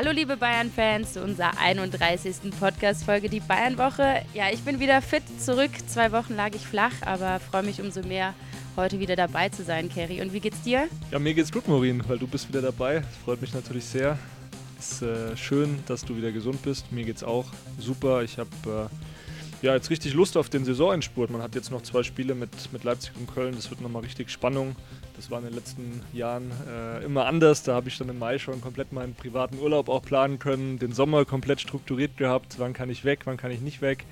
Hallo liebe Bayern-Fans zu unserer 31. Podcast-Folge, die Bayern-Woche. Ja, ich bin wieder fit zurück. Zwei Wochen lag ich flach, aber freue mich umso mehr, heute wieder dabei zu sein, Kerry. Und wie geht's dir? Ja, mir geht's gut, Maureen, weil du bist wieder dabei. Das freut mich natürlich sehr. Es ist äh, schön, dass du wieder gesund bist. Mir geht's auch super. Ich habe äh, ja, jetzt richtig Lust auf den Saisonendspurt. Man hat jetzt noch zwei Spiele mit, mit Leipzig und Köln. Das wird nochmal richtig Spannung. Das war in den letzten Jahren äh, immer anders. Da habe ich dann im Mai schon komplett meinen privaten Urlaub auch planen können, den Sommer komplett strukturiert gehabt. Wann kann ich weg, wann kann ich nicht weg.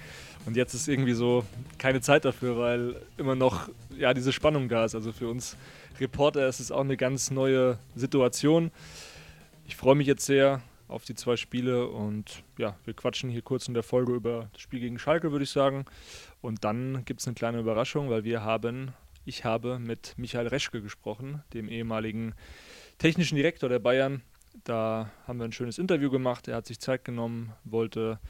Und jetzt ist irgendwie so keine Zeit dafür, weil immer noch ja, diese Spannung da ist. Also für uns Reporter ist es auch eine ganz neue Situation. Ich freue mich jetzt sehr auf die zwei Spiele und ja, wir quatschen hier kurz in der Folge über das Spiel gegen Schalke, würde ich sagen. Und dann gibt es eine kleine Überraschung, weil wir haben ich habe mit Michael Reschke gesprochen, dem ehemaligen technischen Direktor der Bayern. Da haben wir ein schönes Interview gemacht. Er hat sich Zeit genommen, wollte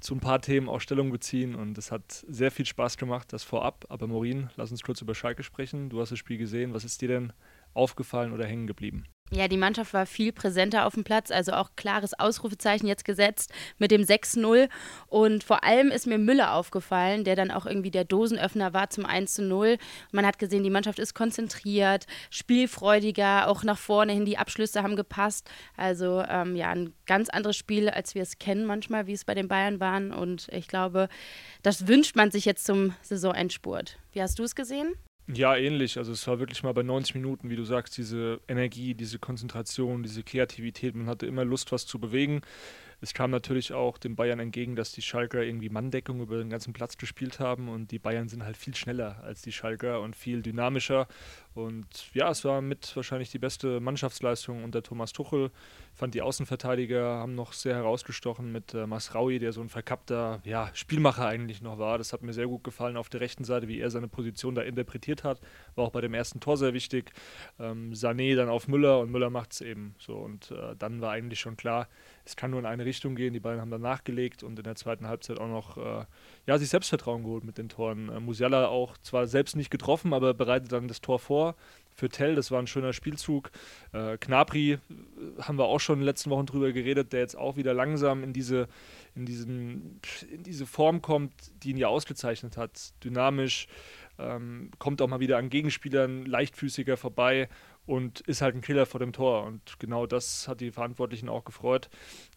zu ein paar Themen auch Stellung beziehen und es hat sehr viel Spaß gemacht, das vorab. Aber Morin, lass uns kurz über Schalke sprechen. Du hast das Spiel gesehen. Was ist dir denn aufgefallen oder hängen geblieben? Ja, die Mannschaft war viel präsenter auf dem Platz, also auch klares Ausrufezeichen jetzt gesetzt mit dem 6-0. Und vor allem ist mir Müller aufgefallen, der dann auch irgendwie der Dosenöffner war zum 1-0. Man hat gesehen, die Mannschaft ist konzentriert, spielfreudiger, auch nach vorne hin, die Abschlüsse haben gepasst. Also ähm, ja, ein ganz anderes Spiel, als wir es kennen manchmal, wie es bei den Bayern waren. Und ich glaube, das wünscht man sich jetzt zum Saisonendspurt. Wie hast du es gesehen? Ja, ähnlich. Also es war wirklich mal bei 90 Minuten, wie du sagst, diese Energie, diese Konzentration, diese Kreativität. Man hatte immer Lust, was zu bewegen. Es kam natürlich auch den Bayern entgegen, dass die Schalker irgendwie Manndeckung über den ganzen Platz gespielt haben und die Bayern sind halt viel schneller als die Schalker und viel dynamischer. Und ja, es war mit wahrscheinlich die beste Mannschaftsleistung unter Thomas Tuchel. Ich fand die Außenverteidiger haben noch sehr herausgestochen mit äh, Masraui, der so ein verkappter ja, Spielmacher eigentlich noch war. Das hat mir sehr gut gefallen auf der rechten Seite, wie er seine Position da interpretiert hat. War auch bei dem ersten Tor sehr wichtig. Ähm, Sané dann auf Müller und Müller macht es eben so. Und äh, dann war eigentlich schon klar, es kann nur in eine Richtung gehen. Die beiden haben dann nachgelegt und in der zweiten Halbzeit auch noch äh, ja, sich Selbstvertrauen geholt mit den Toren. Äh, Musiala auch zwar selbst nicht getroffen, aber bereitet dann das Tor vor für Tell. Das war ein schöner Spielzug. Äh, Knapri äh, haben wir auch schon in den letzten Wochen drüber geredet, der jetzt auch wieder langsam in diese, in diesen, in diese Form kommt, die ihn ja ausgezeichnet hat. Dynamisch, ähm, kommt auch mal wieder an Gegenspielern leichtfüßiger vorbei und ist halt ein Killer vor dem Tor. Und genau das hat die Verantwortlichen auch gefreut.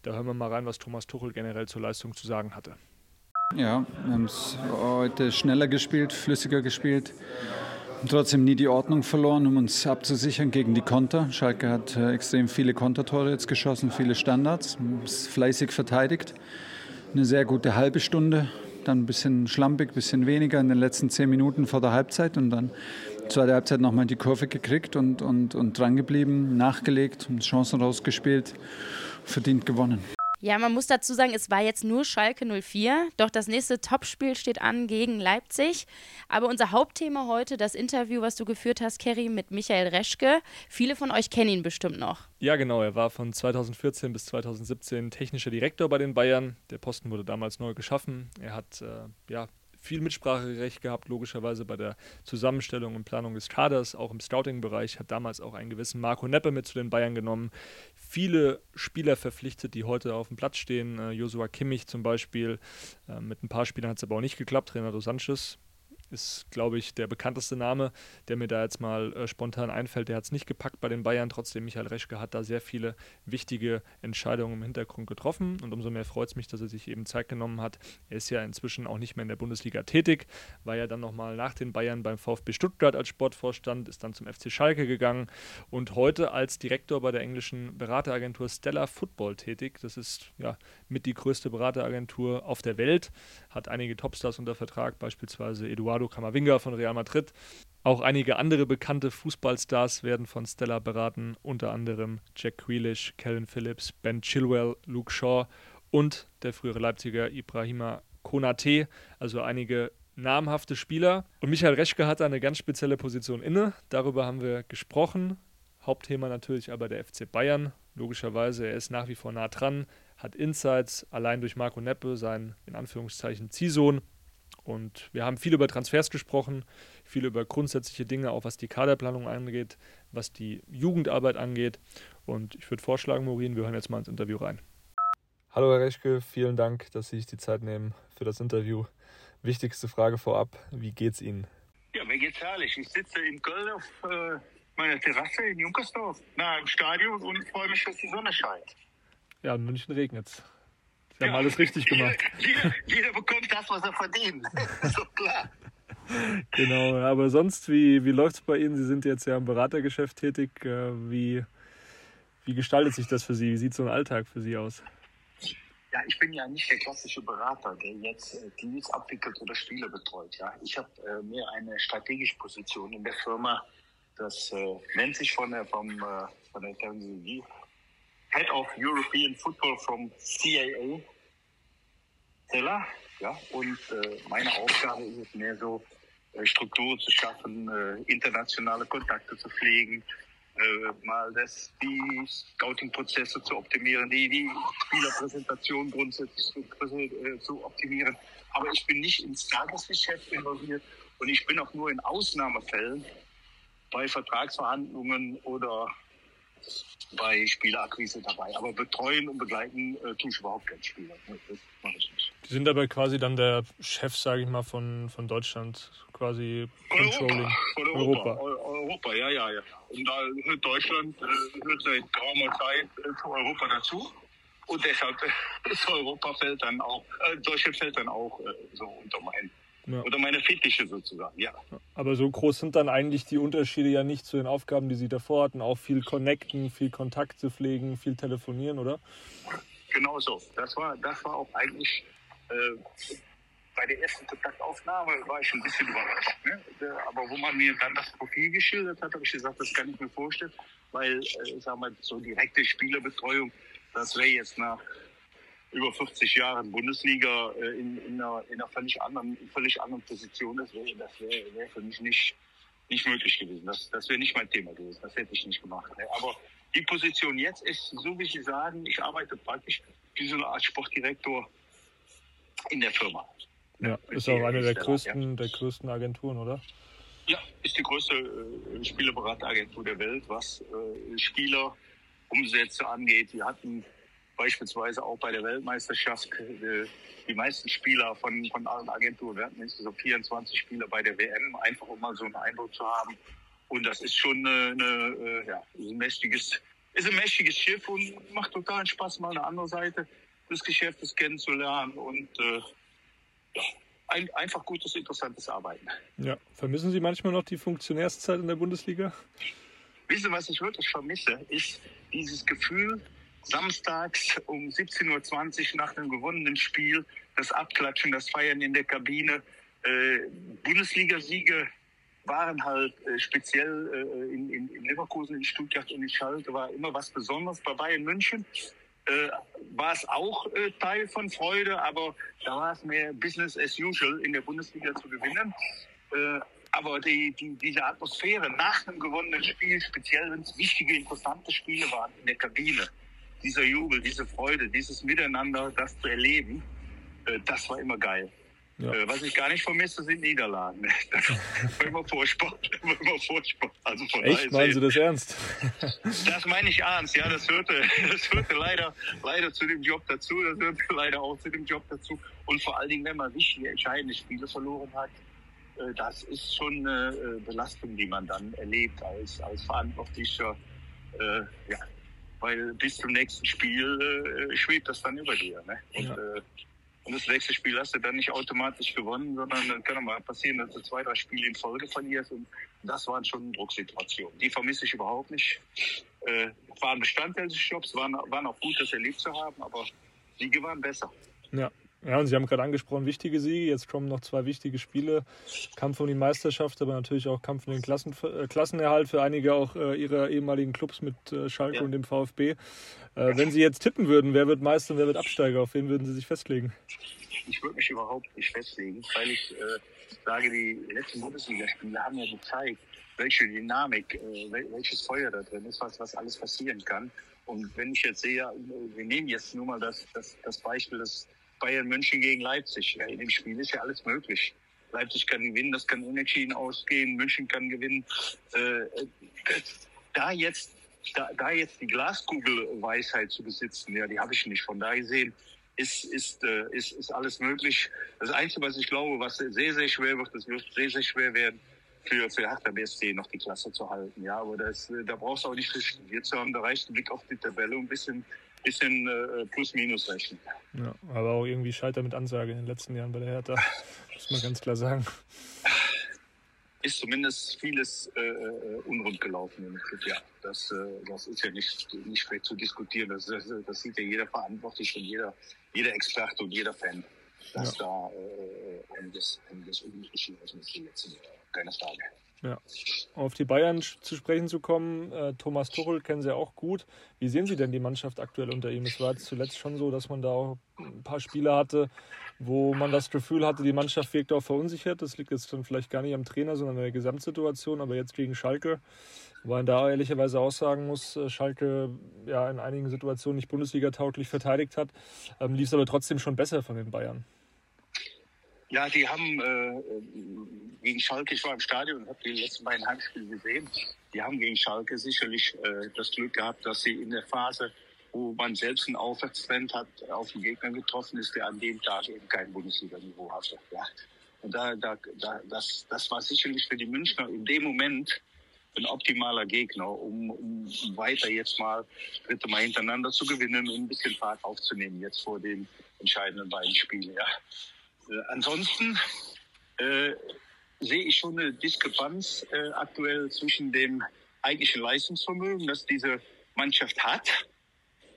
Da hören wir mal rein, was Thomas Tuchel generell zur Leistung zu sagen hatte. Ja, wir haben es heute schneller gespielt, flüssiger gespielt. Und trotzdem nie die Ordnung verloren, um uns abzusichern gegen die Konter. Schalke hat äh, extrem viele Kontertore jetzt geschossen, viele Standards, fleißig verteidigt. Eine sehr gute halbe Stunde, dann ein bisschen schlampig, ein bisschen weniger in den letzten zehn Minuten vor der Halbzeit und dann zweite Halbzeit nochmal die Kurve gekriegt und, und, und drangeblieben, nachgelegt, Chancen rausgespielt, verdient gewonnen. Ja, man muss dazu sagen, es war jetzt nur Schalke 04, doch das nächste Topspiel steht an gegen Leipzig. Aber unser Hauptthema heute, das Interview, was du geführt hast, Kerry, mit Michael Reschke. Viele von euch kennen ihn bestimmt noch. Ja, genau. Er war von 2014 bis 2017 technischer Direktor bei den Bayern. Der Posten wurde damals neu geschaffen. Er hat äh, ja, viel Mitspracherecht gehabt, logischerweise bei der Zusammenstellung und Planung des Kaders, auch im Scouting-Bereich, hat damals auch einen gewissen Marco Neppe mit zu den Bayern genommen. Viele Spieler verpflichtet, die heute auf dem Platz stehen. Äh, Joshua Kimmich zum Beispiel. Äh, mit ein paar Spielern hat es aber auch nicht geklappt. Renato Sanchez ist, glaube ich, der bekannteste Name, der mir da jetzt mal äh, spontan einfällt. Der hat es nicht gepackt bei den Bayern. Trotzdem, Michael Reschke hat da sehr viele wichtige Entscheidungen im Hintergrund getroffen. Und umso mehr freut es mich, dass er sich eben Zeit genommen hat. Er ist ja inzwischen auch nicht mehr in der Bundesliga tätig, war ja dann nochmal nach den Bayern beim VfB Stuttgart als Sportvorstand, ist dann zum FC Schalke gegangen und heute als Direktor bei der englischen Berateragentur Stella Football tätig. Das ist ja mit die größte Berateragentur auf der Welt, hat einige Topstars unter Vertrag, beispielsweise Eduardo Camavinga von Real Madrid. Auch einige andere bekannte Fußballstars werden von Stella beraten, unter anderem Jack Grealish, Kellen Phillips, Ben Chilwell, Luke Shaw und der frühere Leipziger Ibrahima Konate, also einige namhafte Spieler. Und Michael Reschke hat eine ganz spezielle Position inne. Darüber haben wir gesprochen. Hauptthema natürlich aber der FC Bayern. Logischerweise, er ist nach wie vor nah dran, hat Insights, allein durch Marco Neppe, sein in Anführungszeichen Ziehsohn, und wir haben viel über Transfers gesprochen, viel über grundsätzliche Dinge, auch was die Kaderplanung angeht, was die Jugendarbeit angeht. Und ich würde vorschlagen, Morin, wir hören jetzt mal ins Interview rein. Hallo Herr Reschke, vielen Dank, dass Sie sich die Zeit nehmen für das Interview. Wichtigste Frage vorab, wie geht's Ihnen? Ja, mir geht's herrlich. Ich sitze in Köln auf äh, meiner Terrasse in Junkersdorf, nah im Stadion und freue mich, dass die Sonne scheint. Ja, in München regnet's. Sie haben alles richtig gemacht. Jeder, jeder, bekommt das, was er verdient. so klar. Genau, aber sonst, wie, wie läuft es bei Ihnen? Sie sind jetzt ja im Beratergeschäft tätig. Äh, wie, wie gestaltet sich das für Sie? Wie sieht so ein Alltag für Sie aus? Ja, ich bin ja nicht der klassische Berater, der jetzt äh, Deals abwickelt oder Spieler betreut. Ja, ich habe äh, mehr eine strategische Position in der Firma. Das äh, nennt sich von der vom äh, von der Terminologie Head of European Football from CAA. Teller, ja, und äh, meine Aufgabe ist es mehr so, äh, Strukturen zu schaffen, äh, internationale Kontakte zu pflegen, äh, mal das, die Scouting-Prozesse zu optimieren, die, die Spielerpräsentation grundsätzlich zu, äh, zu optimieren. Aber ich bin nicht ins Tagesgeschäft involviert und ich bin auch nur in Ausnahmefällen bei Vertragsverhandlungen oder bei Spielerakquise dabei. Aber betreuen und begleiten äh, tue ich überhaupt keinen Spieler. Das mache ich nicht. Die sind aber quasi dann der Chef, sage ich mal, von, von Deutschland, quasi Controlling. Von Europa. Europa. Europa, ja, ja, ja. Und da hört Deutschland äh, hört seit geraumer Zeit äh, zu Europa dazu. Und deshalb ist Europa fällt dann auch, äh, Deutschland fällt dann auch äh, so unter meinen ja. Oder meine Fettische sozusagen, ja. Aber so groß sind dann eigentlich die Unterschiede ja nicht zu den Aufgaben, die Sie davor hatten. Auch viel connecten, viel Kontakte pflegen, viel telefonieren, oder? Genau so. Das war, das war auch eigentlich äh, bei der ersten Kontaktaufnahme war ich ein bisschen überrascht. Ne? Aber wo man mir dann das Profil geschildert hat, habe ich gesagt, das kann ich mir vorstellen, weil, äh, sag mal, so direkte Spielerbetreuung, das wäre jetzt nach über 40 Jahren Bundesliga äh, in, in, einer, in einer völlig anderen, völlig anderen Position. Das wäre wär, für mich nicht, nicht möglich gewesen. Das, das wäre nicht mein Thema gewesen. Das hätte ich nicht gemacht. Aber die Position jetzt ist, so wie Sie sagen, ich arbeite praktisch wie so eine Art Sportdirektor in der Firma. Ja, ist auch eine der größten, der größten Agenturen, oder? Ja, ist die größte äh, Spielerberateragentur der Welt, was äh, Spielerumsätze angeht. Wir hatten beispielsweise auch bei der Weltmeisterschaft äh, die meisten Spieler von, von allen Agenturen. Wir hatten insgesamt 24 Spieler bei der WM, einfach um mal so einen Eindruck zu haben. Und das ist schon eine, eine äh, ja, ein mächtiges, ist ein mächtiges Schiff und macht total Spaß, mal eine andere Seite des Geschäftes kennenzulernen und äh, ja, ein, einfach gutes, interessantes Arbeiten. Ja, vermissen Sie manchmal noch die Funktionärszeit in der Bundesliga? Wissen Sie, was ich wirklich vermisse, ist dieses Gefühl, samstags um 17.20 Uhr nach einem gewonnenen Spiel, das Abklatschen, das Feiern in der Kabine. Äh, Bundesligasiege waren halt äh, speziell äh, in, in, in, Leverkusen, in Stuttgart und in Schalke war immer was Besonderes. Bei Bayern München äh, war es auch äh, Teil von Freude, aber da war es mehr Business as usual in der Bundesliga zu gewinnen. Äh, aber die, die, diese Atmosphäre nach einem gewonnenen Spiel, speziell wenn es wichtige, interessante Spiele waren in der Kabine, dieser Jubel, diese Freude, dieses Miteinander, das zu erleben, äh, das war immer geil. Ja. Äh, was ich gar nicht vermisse, sind Niederlagen. Das war immer furchtbar. immer furchtbar. Also von Echt? Meinen Sie das ernst? das meine ich ernst, ja. Das hörte, das hörte leider, leider zu dem Job dazu. Das hörte leider auch zu dem Job dazu. Und vor allen Dingen, wenn man wichtige, entscheidende Spiele verloren hat, äh, das ist schon eine Belastung, die man dann erlebt als, als Verantwortlicher. Ja, weil bis zum nächsten Spiel äh, schwebt das dann über dir. Ne? Und, ja. äh, und das nächste Spiel hast du dann nicht automatisch gewonnen, sondern dann kann mal passieren, dass du zwei, drei Spiele in Folge verlierst. Und das waren schon Drucksituationen. Die vermisse ich überhaupt nicht. Äh, waren Bestandteil des Jobs, waren, waren auch gut, das erlebt zu haben, aber Siege waren besser. Ja, ja, und Sie haben gerade angesprochen, wichtige Siege. Jetzt kommen noch zwei wichtige Spiele. Kampf um die Meisterschaft, aber natürlich auch Kampf um den Klassen, äh, Klassenerhalt für einige auch äh, Ihrer ehemaligen Clubs mit äh, Schalke ja. und dem VfB. Äh, wenn Sie jetzt tippen würden, wer wird Meister und wer wird Absteiger, auf wen würden Sie sich festlegen? Ich würde mich überhaupt nicht festlegen, weil ich äh, sage, die letzten Bundesligaspiele haben ja gezeigt, welche Dynamik, äh, welches Feuer da drin ist, was, was alles passieren kann. Und wenn ich jetzt sehe, wir nehmen jetzt nur mal das, das, das Beispiel des Bayern München gegen Leipzig. Ja, in dem Spiel ist ja alles möglich. Leipzig kann gewinnen, das kann unentschieden ausgehen, München kann gewinnen. Äh, da jetzt, da, da jetzt die Glaskugelweisheit zu besitzen, ja, die habe ich nicht. Von daher gesehen ist, ist, äh, ist, ist alles möglich. Das Einzige, was ich glaube, was sehr, sehr schwer wird, das wird sehr, sehr schwer werden, für, für Hertha BSC noch die Klasse zu halten. Ja, aber das, da brauchst du auch nicht viel studiert zu haben. Da reicht ein Blick auf die Tabelle und ein bisschen, bisschen äh, plus-minus rechnen. Ja, aber auch irgendwie Schalter mit Ansage in den letzten Jahren bei der Hertha, muss man ganz klar sagen. Ist zumindest vieles äh, äh unrund gelaufen im Club, ja. Das, äh, das ist ja nicht, nicht schwer zu diskutieren. Das, das, das sieht ja jeder Verantwortliche und jeder, jeder Experte und jeder Fan, dass ja. da äh, einiges, einiges unglücklich ist in den letzten Jahren keine Frage. Ja. Auf die Bayern zu sprechen zu kommen, äh, Thomas Tuchel kennen Sie auch gut. Wie sehen Sie denn die Mannschaft aktuell unter ihm? Es war zuletzt schon so, dass man da auch ein paar Spiele hatte, wo man das Gefühl hatte, die Mannschaft wirkt auch verunsichert. Das liegt jetzt dann vielleicht gar nicht am Trainer, sondern an der Gesamtsituation. Aber jetzt gegen Schalke, weil man da ehrlicherweise auch sagen muss, äh, Schalke ja in einigen Situationen nicht Bundesliga tauglich verteidigt hat, ähm, lief es aber trotzdem schon besser von den Bayern. Ja, die haben äh, gegen Schalke, ich war im Stadion und habe die letzten beiden Heimspiele gesehen. Die haben gegen Schalke sicherlich äh, das Glück gehabt, dass sie in der Phase, wo man selbst einen Aufwärtstrend hat, auf den Gegner getroffen ist, der an dem Tag eben kein Bundesliga-Niveau hatte. Ja. Und da, da, da, das, das war sicherlich für die Münchner in dem Moment ein optimaler Gegner, um, um weiter jetzt mal dritte Mal hintereinander zu gewinnen und ein bisschen Fahrt aufzunehmen jetzt vor den entscheidenden beiden Spielen. Ja. Äh, ansonsten äh, sehe ich schon eine Diskrepanz äh, aktuell zwischen dem eigentlichen Leistungsvermögen, das diese Mannschaft hat,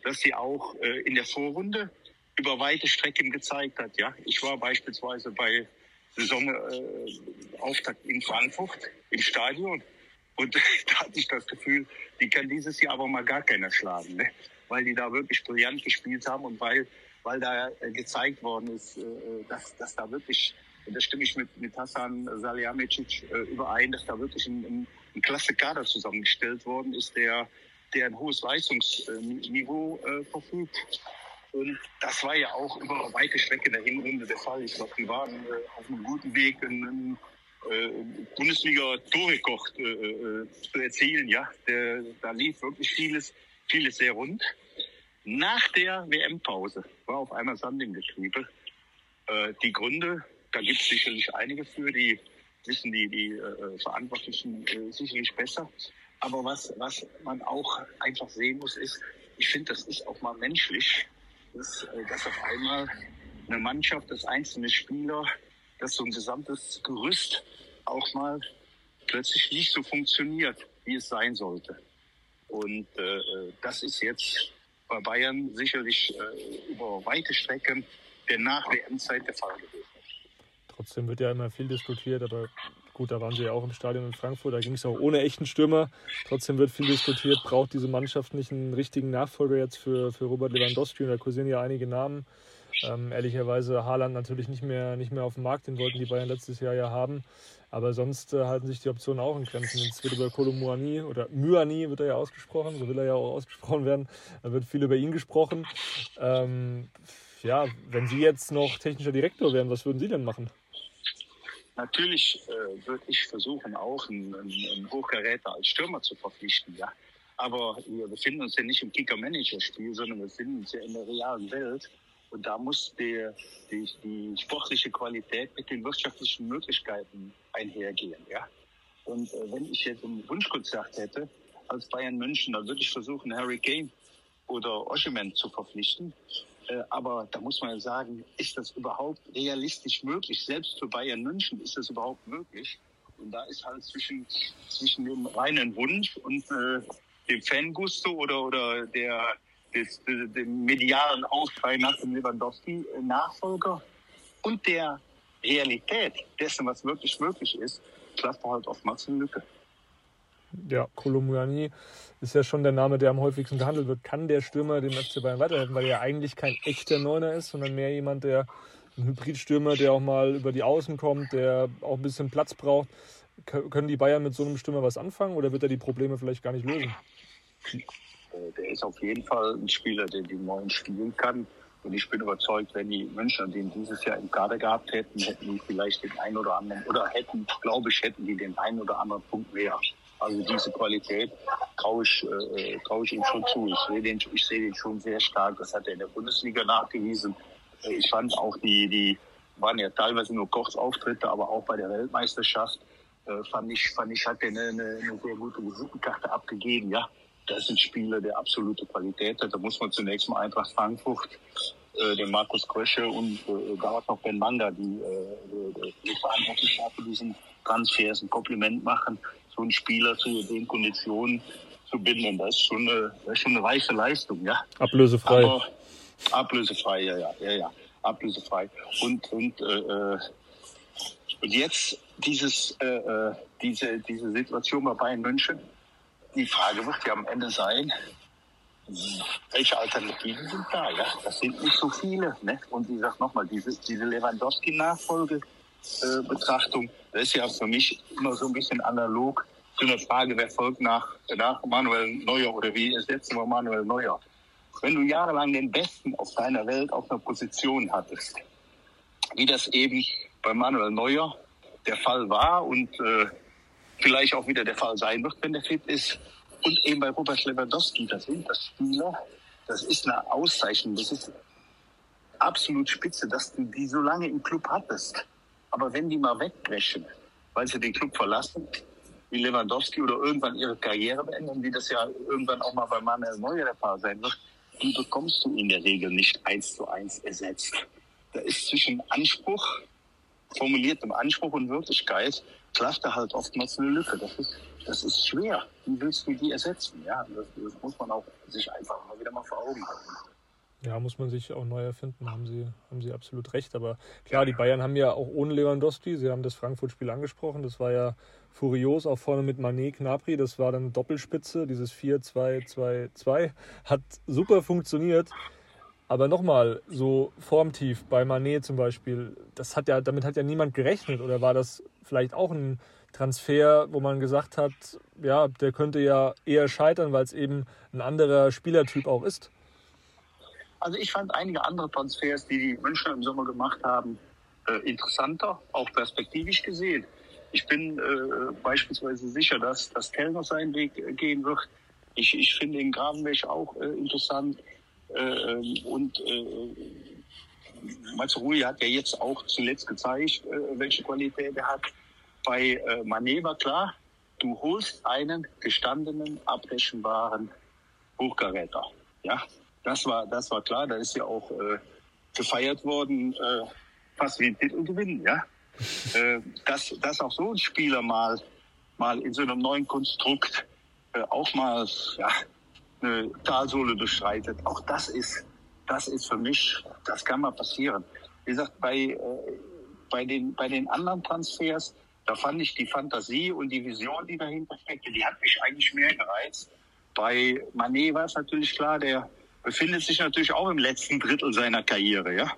dass sie auch äh, in der Vorrunde über weite Strecken gezeigt hat. Ja, ich war beispielsweise bei Saisonauftakt äh, in Frankfurt im Stadion und da hatte ich das Gefühl, die kann dieses Jahr aber mal gar keiner schlagen, ne? weil die da wirklich brillant gespielt haben und weil weil da äh, gezeigt worden ist, äh, dass, dass da wirklich, da stimme ich mit, mit Hassan Salihamidzic äh, überein, dass da wirklich ein, ein, ein klasse Kader zusammengestellt worden ist, der, der ein hohes Leistungsniveau äh, verfügt. Und das war ja auch über weite Strecke der Hinrunde der Fall. Ich glaube, die waren äh, auf einem guten Weg, einen äh, Bundesliga-Torrekord äh, zu erzielen. Ja, der, da lief wirklich vieles, vieles sehr rund. Nach der WM-Pause war auf einmal Sand im Getriebe. Äh, die Gründe, da gibt es sicherlich einige für, die wissen die, die äh, Verantwortlichen äh, sicherlich besser. Aber was, was man auch einfach sehen muss, ist, ich finde, das ist auch mal menschlich, dass, äh, dass auf einmal eine Mannschaft, das einzelne Spieler, dass so ein gesamtes Gerüst auch mal plötzlich nicht so funktioniert, wie es sein sollte. Und äh, äh das ist jetzt bei Bayern sicherlich äh, über weite Strecken der Nach-WM-Zeit der Fall gewesen. Trotzdem wird ja immer viel diskutiert, aber gut, da waren sie ja auch im Stadion in Frankfurt, da ging es auch ohne echten Stürmer. Trotzdem wird viel diskutiert, braucht diese Mannschaft nicht einen richtigen Nachfolger jetzt für, für Robert Lewandowski? Und da kursieren ja einige Namen. Ähm, ehrlicherweise Haaland natürlich nicht mehr, nicht mehr auf dem Markt, den wollten die Bayern letztes Jahr ja haben. Aber sonst äh, halten sich die Optionen auch in Grenzen. Jetzt wird über Kolomuani oder Myani wird er ja ausgesprochen, so will er ja auch ausgesprochen werden. Da wird viel über ihn gesprochen. Ähm, ja, wenn Sie jetzt noch technischer Direktor wären, was würden Sie denn machen? Natürlich äh, würde ich versuchen, auch einen, einen Hochkaräter als Stürmer zu verpflichten, ja. Aber wir befinden uns ja nicht im Kicker-Manager-Spiel, sondern wir befinden uns ja in der realen Welt. Und da muss die, die, die sportliche Qualität mit den wirtschaftlichen Möglichkeiten einhergehen. Ja? Und äh, wenn ich jetzt ein Wunschkonzert hätte als Bayern München, dann würde ich versuchen, Harry Kane oder Oshiman zu verpflichten. Äh, aber da muss man sagen, ist das überhaupt realistisch möglich? Selbst für Bayern München ist das überhaupt möglich. Und da ist halt zwischen, zwischen dem reinen Wunsch und äh, dem Fangusto oder, oder der des, des, dem medialen Aufschrei nach dem Lewandowski-Nachfolger und der Realität dessen, was wirklich möglich ist, klafft halt oftmals eine Lücke. Ja, Kolomouani ist ja schon der Name, der am häufigsten gehandelt wird. Kann der Stürmer dem FC Bayern weiterhelfen, weil er ja eigentlich kein echter Neuner ist, sondern mehr jemand, der ein Hybridstürmer, der auch mal über die Außen kommt, der auch ein bisschen Platz braucht. Können die Bayern mit so einem Stürmer was anfangen oder wird er die Probleme vielleicht gar nicht lösen? Äh, der ist auf jeden Fall ein Spieler, der die Neuen spielen kann. Und ich bin überzeugt, wenn die Münchner den dieses Jahr im Kader gehabt hätten, hätten die vielleicht den einen oder anderen, oder hätten, glaube ich, hätten die den einen oder anderen Punkt mehr. Also diese Qualität traue ich, äh, traue ich ihm schon zu. Ich sehe den, ich den schon sehr stark. Das hat er in der Bundesliga nachgewiesen. Ich fand auch die, die waren ja teilweise nur Kurzauftritte, aber auch bei der Weltmeisterschaft äh, fand ich, fand ich, hat er eine, eine, eine sehr gute Visitenkarte abgegeben. Ja, das sind Spieler der absolute Qualität. Da muss man zunächst mal Eintracht Frankfurt, äh, den Markus Krösche und äh, da noch Ben Manga, die, äh, die verantwortlich für diesen Transfers ein Kompliment machen, so einen Spieler zu den Konditionen zu binden. Das ist schon eine, das ist schon eine reiche Leistung, ja. Ablösefrei. Aber, ablösefrei, ja, ja, ja, ja. Ablösefrei. Und, und, äh, äh und jetzt dieses, äh, äh, diese, diese Situation bei Bayern München, die Frage wird ja am Ende sein, welche Alternativen sind da? Ja? Das sind nicht so viele. Ne? Und ich sage nochmal, diese, diese Lewandowski-Nachfolge-Betrachtung, äh, das ist ja für mich immer so ein bisschen analog zu einer Frage, wer folgt nach, nach Manuel Neuer oder wie ersetzen wir Manuel Neuer? Wenn du jahrelang den Besten auf deiner Welt auf einer Position hattest, wie das eben bei Manuel Neuer der Fall war und äh, vielleicht auch wieder der Fall sein wird, wenn der fit ist. Und eben bei Robert Lewandowski, das sind das Spieler, das ist eine Auszeichnung, das ist absolut spitze, dass du die so lange im Club hattest. Aber wenn die mal wegbrechen, weil sie den Club verlassen, wie Lewandowski oder irgendwann ihre Karriere beenden, wie das ja irgendwann auch mal bei Manuel Neuer der Fall sein wird, die bekommst du in der Regel nicht eins zu eins ersetzt. Da ist zwischen Anspruch, formuliertem Anspruch und Wirklichkeit klafft da halt oftmals eine Lücke. Das ist, das ist schwer. Wie willst du die ersetzen? Ja, das, das muss man auch sich einfach mal wieder mal vor Augen halten. Ja, muss man sich auch neu erfinden, haben Sie, haben Sie absolut recht. Aber klar, die Bayern haben ja auch ohne Lewandowski, Sie haben das Frankfurt-Spiel angesprochen, das war ja furios, auch vorne mit Manet, Knapri, das war dann Doppelspitze, dieses 4-2-2-2, hat super funktioniert. Aber nochmal, so formtief bei Manet zum Beispiel, das hat ja, damit hat ja niemand gerechnet. Oder war das vielleicht auch ein Transfer, wo man gesagt hat, ja, der könnte ja eher scheitern, weil es eben ein anderer Spielertyp auch ist? Also ich fand einige andere Transfers, die die Münchner im Sommer gemacht haben, äh, interessanter, auch perspektivisch gesehen. Ich bin äh, beispielsweise sicher, dass, dass Kellner seinen Weg äh, gehen wird. Ich, ich finde den Gravenweg auch äh, interessant. Äh, und äh, Mazarui hat ja jetzt auch zuletzt gezeigt, äh, welche Qualität er hat. Bei äh, Mané war klar, du holst einen gestandenen, abrechenbaren Hochkaräter. Ja, das war, das war klar. Da ist ja auch äh, gefeiert worden, äh, fast wie ein Titelgewinn. Ja, äh, dass, dass auch so ein Spieler mal, mal in so einem neuen Konstrukt äh, auch mal ja, eine Talsohle durchschreitet. Auch das ist, das ist für mich, das kann mal passieren. Wie gesagt, bei, äh, bei, den, bei den anderen Transfers, da fand ich die Fantasie und die Vision, die dahinter steckte, die hat mich eigentlich mehr gereizt. Bei Manet war es natürlich klar, der befindet sich natürlich auch im letzten Drittel seiner Karriere, ja.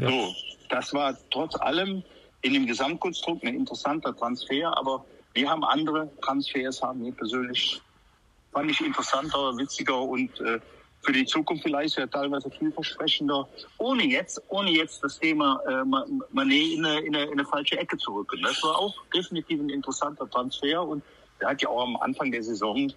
ja. So, das war trotz allem in dem Gesamtkonstrukt ein interessanter Transfer, aber wir haben andere Transfers, haben wir persönlich fand ich interessanter, witziger und äh, für die Zukunft vielleicht ja teilweise vielversprechender, ohne jetzt, ohne jetzt das Thema äh, Manet in eine, in, eine, in eine falsche Ecke zu rücken. Das war auch definitiv ein interessanter Transfer und der hat ja auch am Anfang der Saison,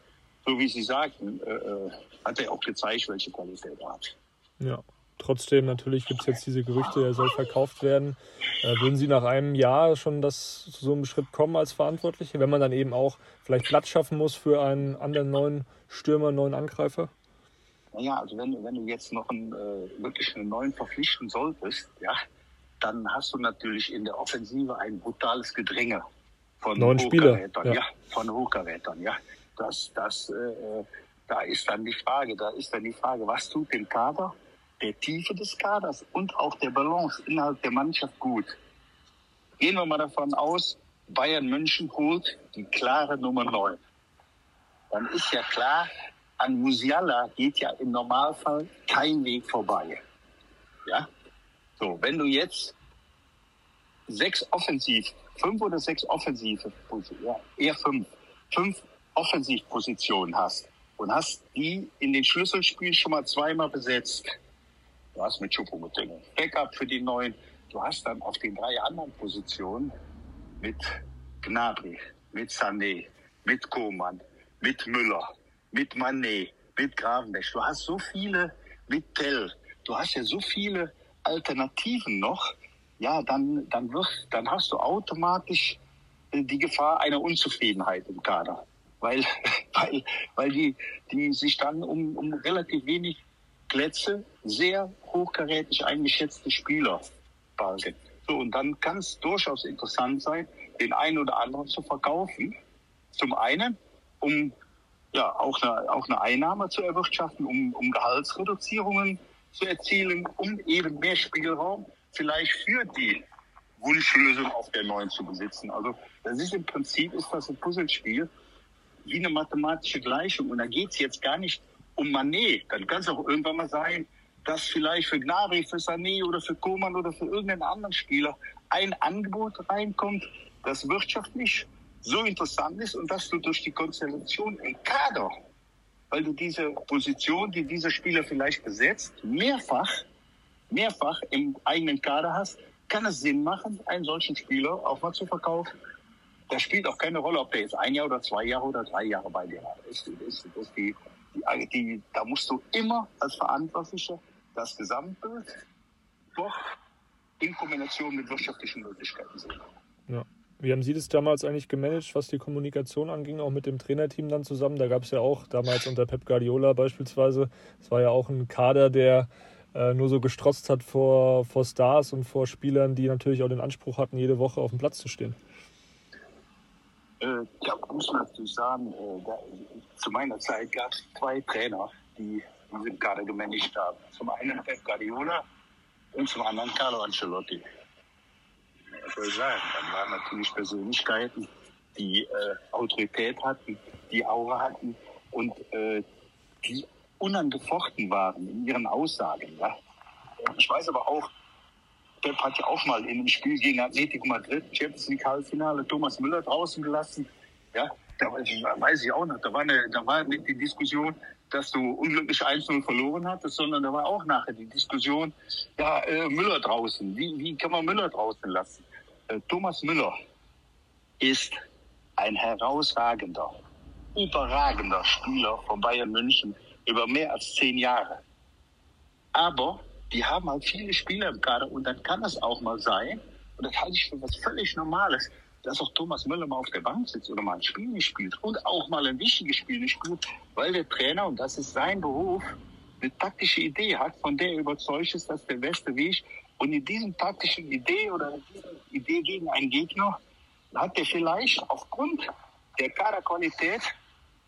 so wie Sie sagten, äh, äh hat er auch gezeigt, welche Qualität er hat. Ja. Trotzdem, natürlich gibt es jetzt diese Gerüchte, er soll verkauft werden. Äh, würden Sie nach einem Jahr schon das, zu so einem Schritt kommen als Verantwortliche, wenn man dann eben auch vielleicht Platz schaffen muss für einen anderen neuen Stürmer, neuen Angreifer? Naja, also wenn, wenn du jetzt noch einen, äh, wirklich einen neuen verpflichten solltest, ja, dann hast du natürlich in der Offensive ein brutales Gedränge von Neun Hochkarätern, ja. ja. von Hochkarätern, ja. Das, das, äh, da ist dann die Frage, da ist dann die Frage, was tut dem Kader? Der Tiefe des Kaders und auch der Balance innerhalb der Mannschaft gut. Gehen wir mal davon aus, Bayern München holt die klare Nummer 9. Dann ist ja klar, an Musiala geht ja im Normalfall kein Weg vorbei. Ja? So, wenn du jetzt sechs offensiv, fünf oder sechs offensive, ja, eher fünf, fünf Offensivpositionen hast und hast die in den Schlüsselspielen schon mal zweimal besetzt, Du hast mit Choupo-Moting Backup für die Neuen. Du hast dann auf den drei anderen Positionen mit Gnabry, mit Sané, mit Koman, mit Müller, mit Manet, mit Gravenbesch. Du hast so viele, mit Tell. Du hast ja so viele Alternativen noch. Ja, dann, dann wirst, dann hast du automatisch äh, die Gefahr einer Unzufriedenheit im Kader. Weil, weil, weil die, die sich dann um, um relativ wenig Plätze sehr hochkarätig eingeschätzte Spieler balgen. So, und dann kann es durchaus interessant sein, den einen oder anderen zu verkaufen. Zum einen, um ja auch eine, auch eine Einnahme zu erwirtschaften, um, um Gehaltsreduzierungen zu erzielen, um eben mehr Spielraum vielleicht für die Wunschlösung auf der neuen zu besitzen. Also das ist im Prinzip ist das ein Puzzlespiel wie eine mathematische Gleichung. Und da geht es jetzt gar nicht um Manet. Dann kann es auch irgendwann mal sein, dass vielleicht für Gnabry, für Sané oder für Koman oder für irgendeinen anderen Spieler ein Angebot reinkommt, das wirtschaftlich so interessant ist und dass du durch die Konstellation im Kader, weil du diese Position, die dieser Spieler vielleicht besetzt, mehrfach, mehrfach im eigenen Kader hast, kann es Sinn machen, einen solchen Spieler auch mal zu verkaufen. Da spielt auch keine Rolle, ob der jetzt ein Jahr oder zwei Jahre oder drei Jahre bei dir ist. ist, ist die, die, die, da musst du immer als Verantwortlicher das Gesamtbild doch in Kombination mit wirtschaftlichen Möglichkeiten sehen. Ja. Wie haben Sie das damals eigentlich gemanagt, was die Kommunikation anging, auch mit dem Trainerteam dann zusammen? Da gab es ja auch damals unter Pep Guardiola beispielsweise, es war ja auch ein Kader, der äh, nur so gestrotzt hat vor, vor Stars und vor Spielern, die natürlich auch den Anspruch hatten, jede Woche auf dem Platz zu stehen. Äh, ja, muss man natürlich sagen, äh, da, zu meiner Zeit gab es zwei Trainer, die diesen Kader gemanagt haben. Zum einen Pep Guardiola und zum anderen Carlo Ancelotti was soll ich sagen, dann waren natürlich Persönlichkeiten, die äh, Autorität hatten, die Aura hatten und äh, die unangefochten waren in ihren Aussagen. Ja. Ich weiß aber auch, Pep hat ja auch mal in einem Spiel gegen Atletico Madrid, Champions League Halbfinale, Thomas Müller draußen gelassen. Ja, da weiß ich auch noch, da war, eine, da war die Diskussion, dass du unglücklich 1-0 verloren hattest, sondern da war auch nachher die Diskussion, ja, äh, Müller draußen, wie, wie kann man Müller draußen lassen? Äh, Thomas Müller ist ein herausragender, überragender Spieler von Bayern München über mehr als zehn Jahre. Aber die haben halt viele Spieler im Kader und dann kann es auch mal sein, und das halte ich für was völlig Normales, dass auch Thomas Müller mal auf der Bank sitzt oder mal ein Spiel nicht spielt und auch mal ein wichtiges Spiel nicht spielt, weil der Trainer, und das ist sein Beruf, eine taktische Idee hat, von der er überzeugt ist, dass der beste Weg und in diesem taktischen Idee oder in dieser Idee gegen einen Gegner hat er vielleicht aufgrund der Kaderqualität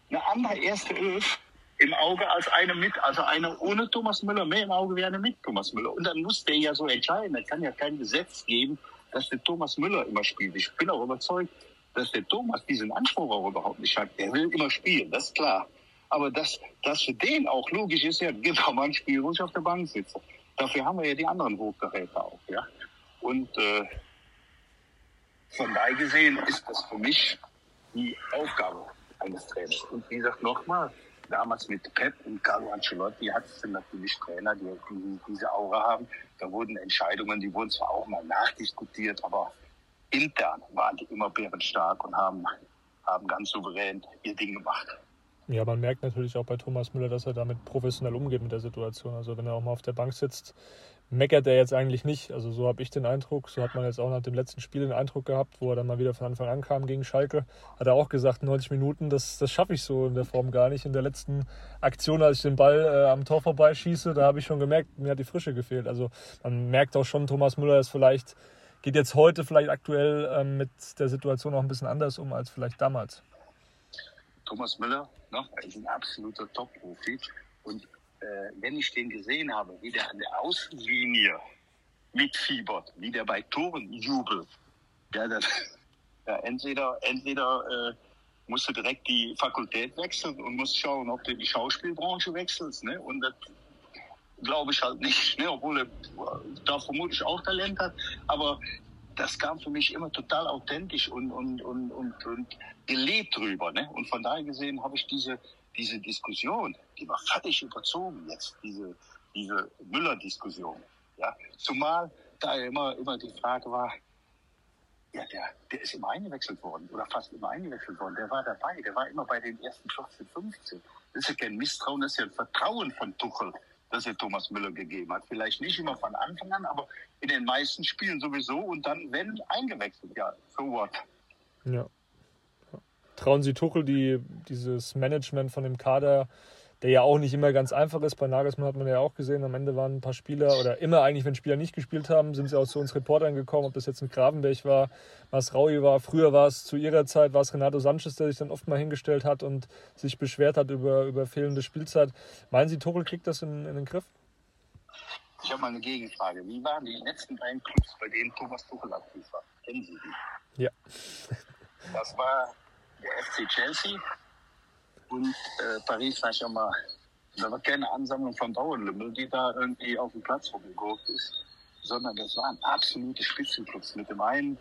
eine andere erste Elf im Auge als eine mit, also eine ohne Thomas Müller, mehr im Auge wie eine mit Thomas Müller. Und dann muss der ja so entscheiden. Er kann ja kein Gesetz geben, dass der Thomas Müller immer spielt. Ich bin auch überzeugt, dass der Thomas diesen Anspruch auch überhaupt nicht hat. Er will immer spielen, das ist klar. Aber dass das für den auch logisch ist, ja, gibt auch mal ein Spiel, wo ich auf der Bank sitze. Dafür haben wir ja die anderen Hochgeräte auch. Ja? Und äh, von daher gesehen ist das für mich die Aufgabe eines Trainers. Und wie gesagt, nochmal, damals mit Pep und Carlo Ancelotti hat es natürlich Trainer, die, die diese Aura haben. Da wurden Entscheidungen, die wurden zwar auch mal nachdiskutiert, aber intern waren die immer bärenstark und haben, haben ganz souverän ihr Ding gemacht. Ja, man merkt natürlich auch bei Thomas Müller, dass er damit professionell umgeht mit der Situation. Also wenn er auch mal auf der Bank sitzt, meckert er jetzt eigentlich nicht. Also so habe ich den Eindruck. So hat man jetzt auch nach dem letzten Spiel den Eindruck gehabt, wo er dann mal wieder von Anfang an kam gegen Schalke. Hat er auch gesagt, 90 Minuten, das, das schaffe ich so in der Form gar nicht. In der letzten Aktion, als ich den Ball äh, am Tor vorbeischieße, da habe ich schon gemerkt, mir hat die Frische gefehlt. Also man merkt auch schon, Thomas Müller ist vielleicht, geht jetzt heute vielleicht aktuell ähm, mit der Situation auch ein bisschen anders um als vielleicht damals. Thomas Müller Ne? Ist ein absoluter Top-Profi. Und äh, wenn ich den gesehen habe, wie der an der Außenlinie mitfiebert, wie der bei Toren jubelt, ja, dann, ja entweder, entweder äh, musst du direkt die Fakultät wechseln und musst schauen, ob du die Schauspielbranche wechselst. Ne? Und das glaube ich halt nicht, ne? obwohl er da vermutlich auch Talent hat. Aber das kam für mich immer total authentisch und, und, und, und, und gelebt drüber. Ne? Und von daher gesehen habe ich diese, diese Diskussion, die war völlig überzogen jetzt, diese, diese Müller-Diskussion. Ja? Zumal da immer, immer die Frage war, ja, der, der ist immer eingewechselt worden oder fast immer eingewechselt worden. Der war dabei, der war immer bei den ersten 14, 15. Das ist ja kein Misstrauen, das ist ja ein Vertrauen von Tuchel, das er Thomas Müller gegeben hat. Vielleicht nicht immer von Anfang an, aber in den meisten Spielen sowieso und dann, wenn, eingewechselt. Ja, so what. Ja. Trauen Sie Tuchel die, dieses Management von dem Kader der ja auch nicht immer ganz einfach ist. Bei Nagelsmann hat man ja auch gesehen, am Ende waren ein paar Spieler, oder immer eigentlich, wenn Spieler nicht gespielt haben, sind sie auch zu uns Reportern gekommen, ob das jetzt ein Gravenberg war, was Raui war. Früher war es zu ihrer Zeit, war es Renato Sanchez, der sich dann oft mal hingestellt hat und sich beschwert hat über, über fehlende Spielzeit. Meinen Sie, Tuchel kriegt das in, in den Griff? Ich habe mal eine Gegenfrage. Wie waren die letzten beiden Clubs, bei denen Thomas Tuchel aktiv war? Kennen Sie die? Ja. Das war der FC Chelsea, und äh, Paris Saint-Germain. Da war keine Ansammlung von Bauernlümmel, die da irgendwie auf dem Platz rumgeguckt ist, sondern das waren absolute Spitzenclubs. Mit dem einen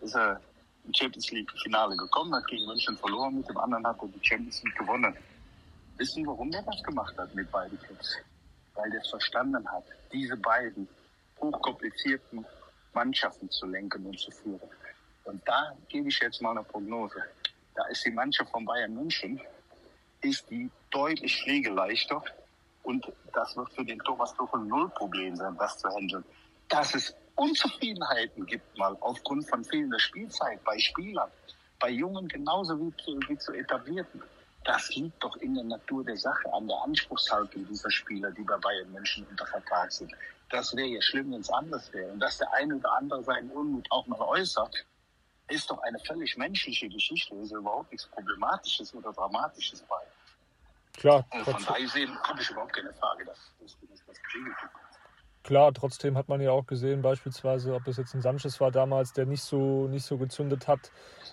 ist er im Champions League Finale gekommen, hat gegen München verloren, mit dem anderen hat er die Champions League gewonnen. Wissen, warum er das gemacht hat mit beiden Clubs? Weil er es verstanden hat, diese beiden hochkomplizierten Mannschaften zu lenken und zu führen. Und da gebe ich jetzt mal eine Prognose. Da ist die Mannschaft von Bayern München ist die deutlich pflegeleichter. Und das wird für den Thomas Tuchel null Problem sein, das zu handeln. Dass es Unzufriedenheiten gibt, mal aufgrund von fehlender Spielzeit bei Spielern, bei Jungen genauso wie zu, wie zu etablierten. Das liegt doch in der Natur der Sache, an der Anspruchshaltung dieser Spieler, die bei Bayern München unter Vertrag sind. Das wäre ja schlimm, wenn es anders wäre. Und dass der eine oder andere seinen Unmut auch mal äußert, ist doch eine völlig menschliche Geschichte. Es ist überhaupt nichts Problematisches oder Dramatisches bei. Klar. Also von daher gesehen habe ich überhaupt keine Frage, dass, dass, dass das kriegen Klar, trotzdem hat man ja auch gesehen, beispielsweise, ob das jetzt ein Sanchez war damals, der nicht so, nicht so gezündet hat.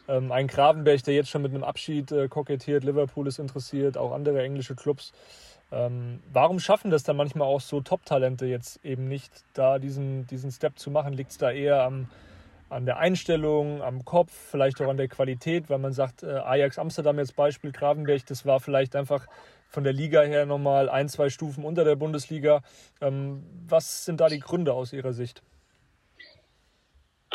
Ähm, ein Gravenberg, der jetzt schon mit einem Abschied äh, kokettiert, Liverpool ist interessiert, auch andere englische Clubs. Ähm, warum schaffen das dann manchmal auch so Top-Talente jetzt eben nicht, da diesen, diesen Step zu machen? Liegt es da eher am, an der Einstellung, am Kopf, vielleicht auch an der Qualität, weil man sagt, äh, Ajax Amsterdam jetzt Beispiel, Gravenberg, das war vielleicht einfach von der Liga her nochmal ein, zwei Stufen unter der Bundesliga. Ähm, was sind da die Gründe aus Ihrer Sicht?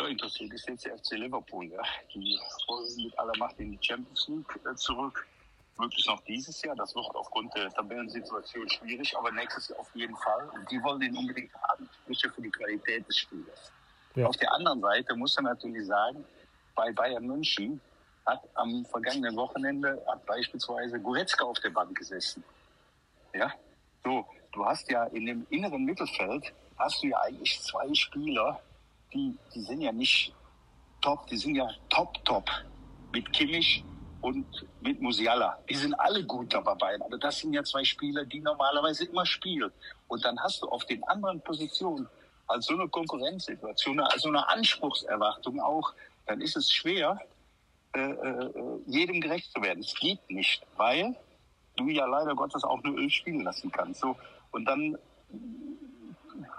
Interessiert ist jetzt der FC Liverpool. Ja. Die wollen mit aller Macht in die Champions League äh, zurück. Möglichst noch dieses Jahr. Das wird aufgrund der Tabellensituation schwierig, aber nächstes Jahr auf jeden Fall. Und die wollen den unbedingt haben. Nicht für die Qualität des Spielers. Ja. Auf der anderen Seite muss man natürlich sagen, bei Bayern München hat am vergangenen Wochenende hat beispielsweise Goretzka auf der Bank gesessen. Ja, so, du hast ja in dem inneren Mittelfeld hast du ja eigentlich zwei Spieler, die, die sind ja nicht top, die sind ja top, top. Mit Kimmich und mit Musiala. Die sind alle gut dabei, aber das sind ja zwei Spieler, die normalerweise immer spielen. Und dann hast du auf den anderen Positionen als so eine Konkurrenzsituation, also eine Anspruchserwartung auch, dann ist es schwer, äh, äh, jedem gerecht zu werden. Es geht nicht, weil du ja leider Gottes auch nur elf spielen lassen kannst. So, und dann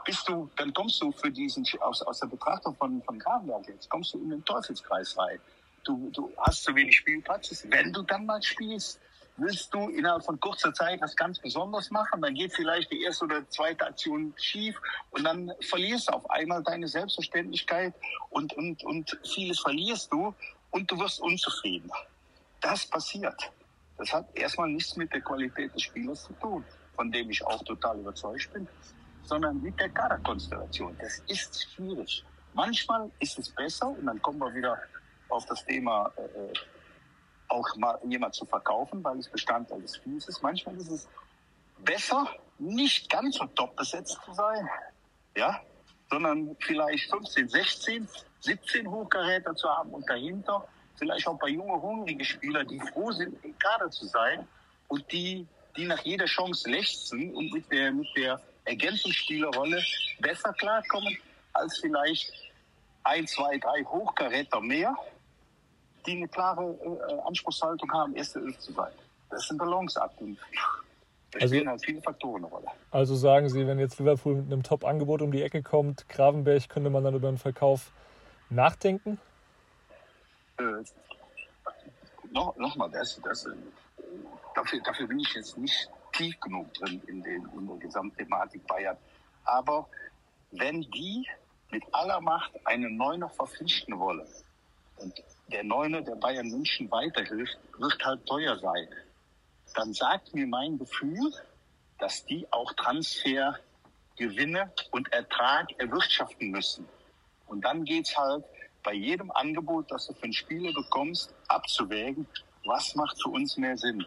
bist du, dann kommst du für diesen, aus, aus der Betrachtung von, von Gravenberg jetzt, kommst du in den Teufelskreis rein. Du, du hast zu wenig Spielpraxis. Wenn du dann mal spielst, willst du innerhalb von kurzer Zeit was ganz Besonderes machen, dann geht vielleicht die erste oder zweite Aktion schief und dann verlierst du auf einmal deine Selbstverständlichkeit und, und, und vieles verlierst du und du wirst unzufrieden. Das passiert. Das hat erstmal nichts mit der Qualität des Spielers zu tun, von dem ich auch total überzeugt bin, sondern mit der Kaderkonstellation. Das ist schwierig. Manchmal ist es besser und dann kommen wir wieder auf das Thema äh, auch mal jemand zu verkaufen, weil es Bestandteil des Spiels ist. Manchmal ist es besser, nicht ganz so top besetzt zu sein, ja, sondern vielleicht 15, 16, 17 Hochkaräter zu haben und dahinter vielleicht auch paar junge, hungrige Spieler, die froh sind, im Kader zu sein und die, die nach jeder Chance lechzen und mit der, mit der Ergänzungsspielerrolle besser klarkommen als vielleicht ein, zwei, drei Hochkaräter mehr, die eine klare äh, Anspruchshaltung haben, erste Elf zu sein. Das ist ein Balanceakt. Da also, spielen halt viele Faktoren eine Rolle. Also sagen Sie, wenn jetzt Liverpool mit einem Top-Angebot um die Ecke kommt, Gravenberg, könnte man dann über einen Verkauf nachdenken? Äh, noch, Nochmal, das, das, dafür, dafür bin ich jetzt nicht tief genug drin in, den, in der Gesamtthematik Bayern. Aber wenn die mit aller Macht einen Neuner verpflichten wollen und der Neuner der Bayern München weiterhilft, wird halt teuer sein. Dann sagt mir mein Gefühl, dass die auch Transfergewinne und Ertrag erwirtschaften müssen. Und dann geht's halt bei jedem Angebot, das du für einen Spieler bekommst, abzuwägen, was macht für uns mehr Sinn.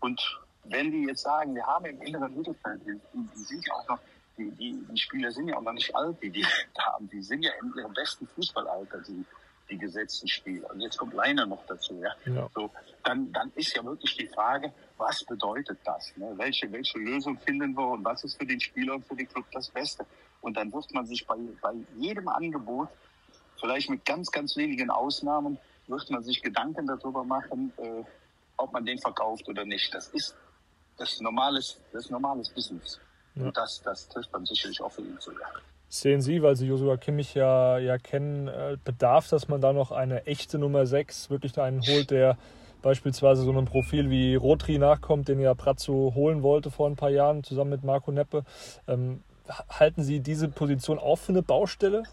Und wenn die jetzt sagen, wir haben im inneren Mittelfeld, die, sind ja auch noch, die, die, die Spieler sind ja auch noch nicht alt, die die haben, die sind ja in ihrem besten Fußballalter, die, die gesetzten Spieler. Und jetzt kommt Leiner noch dazu, ja. ja. So, dann, dann ist ja wirklich die Frage, was bedeutet das? Ne? Welche, welche Lösung finden wir und was ist für den Spieler und für den Club das Beste? Und dann wird man sich bei, bei jedem Angebot, vielleicht mit ganz, ganz wenigen Ausnahmen, wird man sich Gedanken darüber machen, äh, ob man den verkauft oder nicht. Das ist das normales, das normales Business. Ja. Und das, das trifft man sicherlich auch für ihn sogar. Sehen Sie, weil Sie Joshua Kimmich ja, ja kennen, äh, bedarf, dass man da noch eine echte Nummer 6, wirklich einen holt, der beispielsweise so einem Profil wie Rotri nachkommt, den ja Pratzo holen wollte vor ein paar Jahren, zusammen mit Marco Neppe. Ähm, halten Sie diese Position auch für eine Baustelle?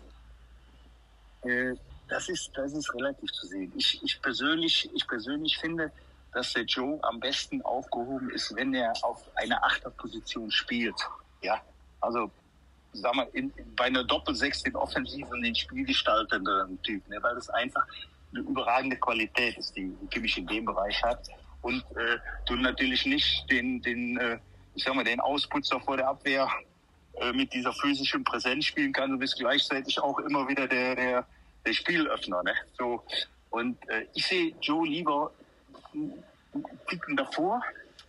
Äh, das, ist, das ist relativ zu sehen. Ich, ich, persönlich, ich persönlich finde, dass der Joe am besten aufgehoben ist, wenn er auf einer Achterposition spielt. Ja, also sag mal, in, bei einer Doppelsechs den offensiven, den spielgestaltenden Typ, ne, weil das einfach eine überragende Qualität ist, die, Kimmich in dem Bereich hat. Und äh, du natürlich nicht den, den äh, ich sag mal, den Ausputzer vor der Abwehr äh, mit dieser physischen Präsenz spielen kann. Du bist gleichzeitig auch immer wieder der, der, der Spielöffner. Ne? So, und äh, ich sehe Joe lieber Ticken davor.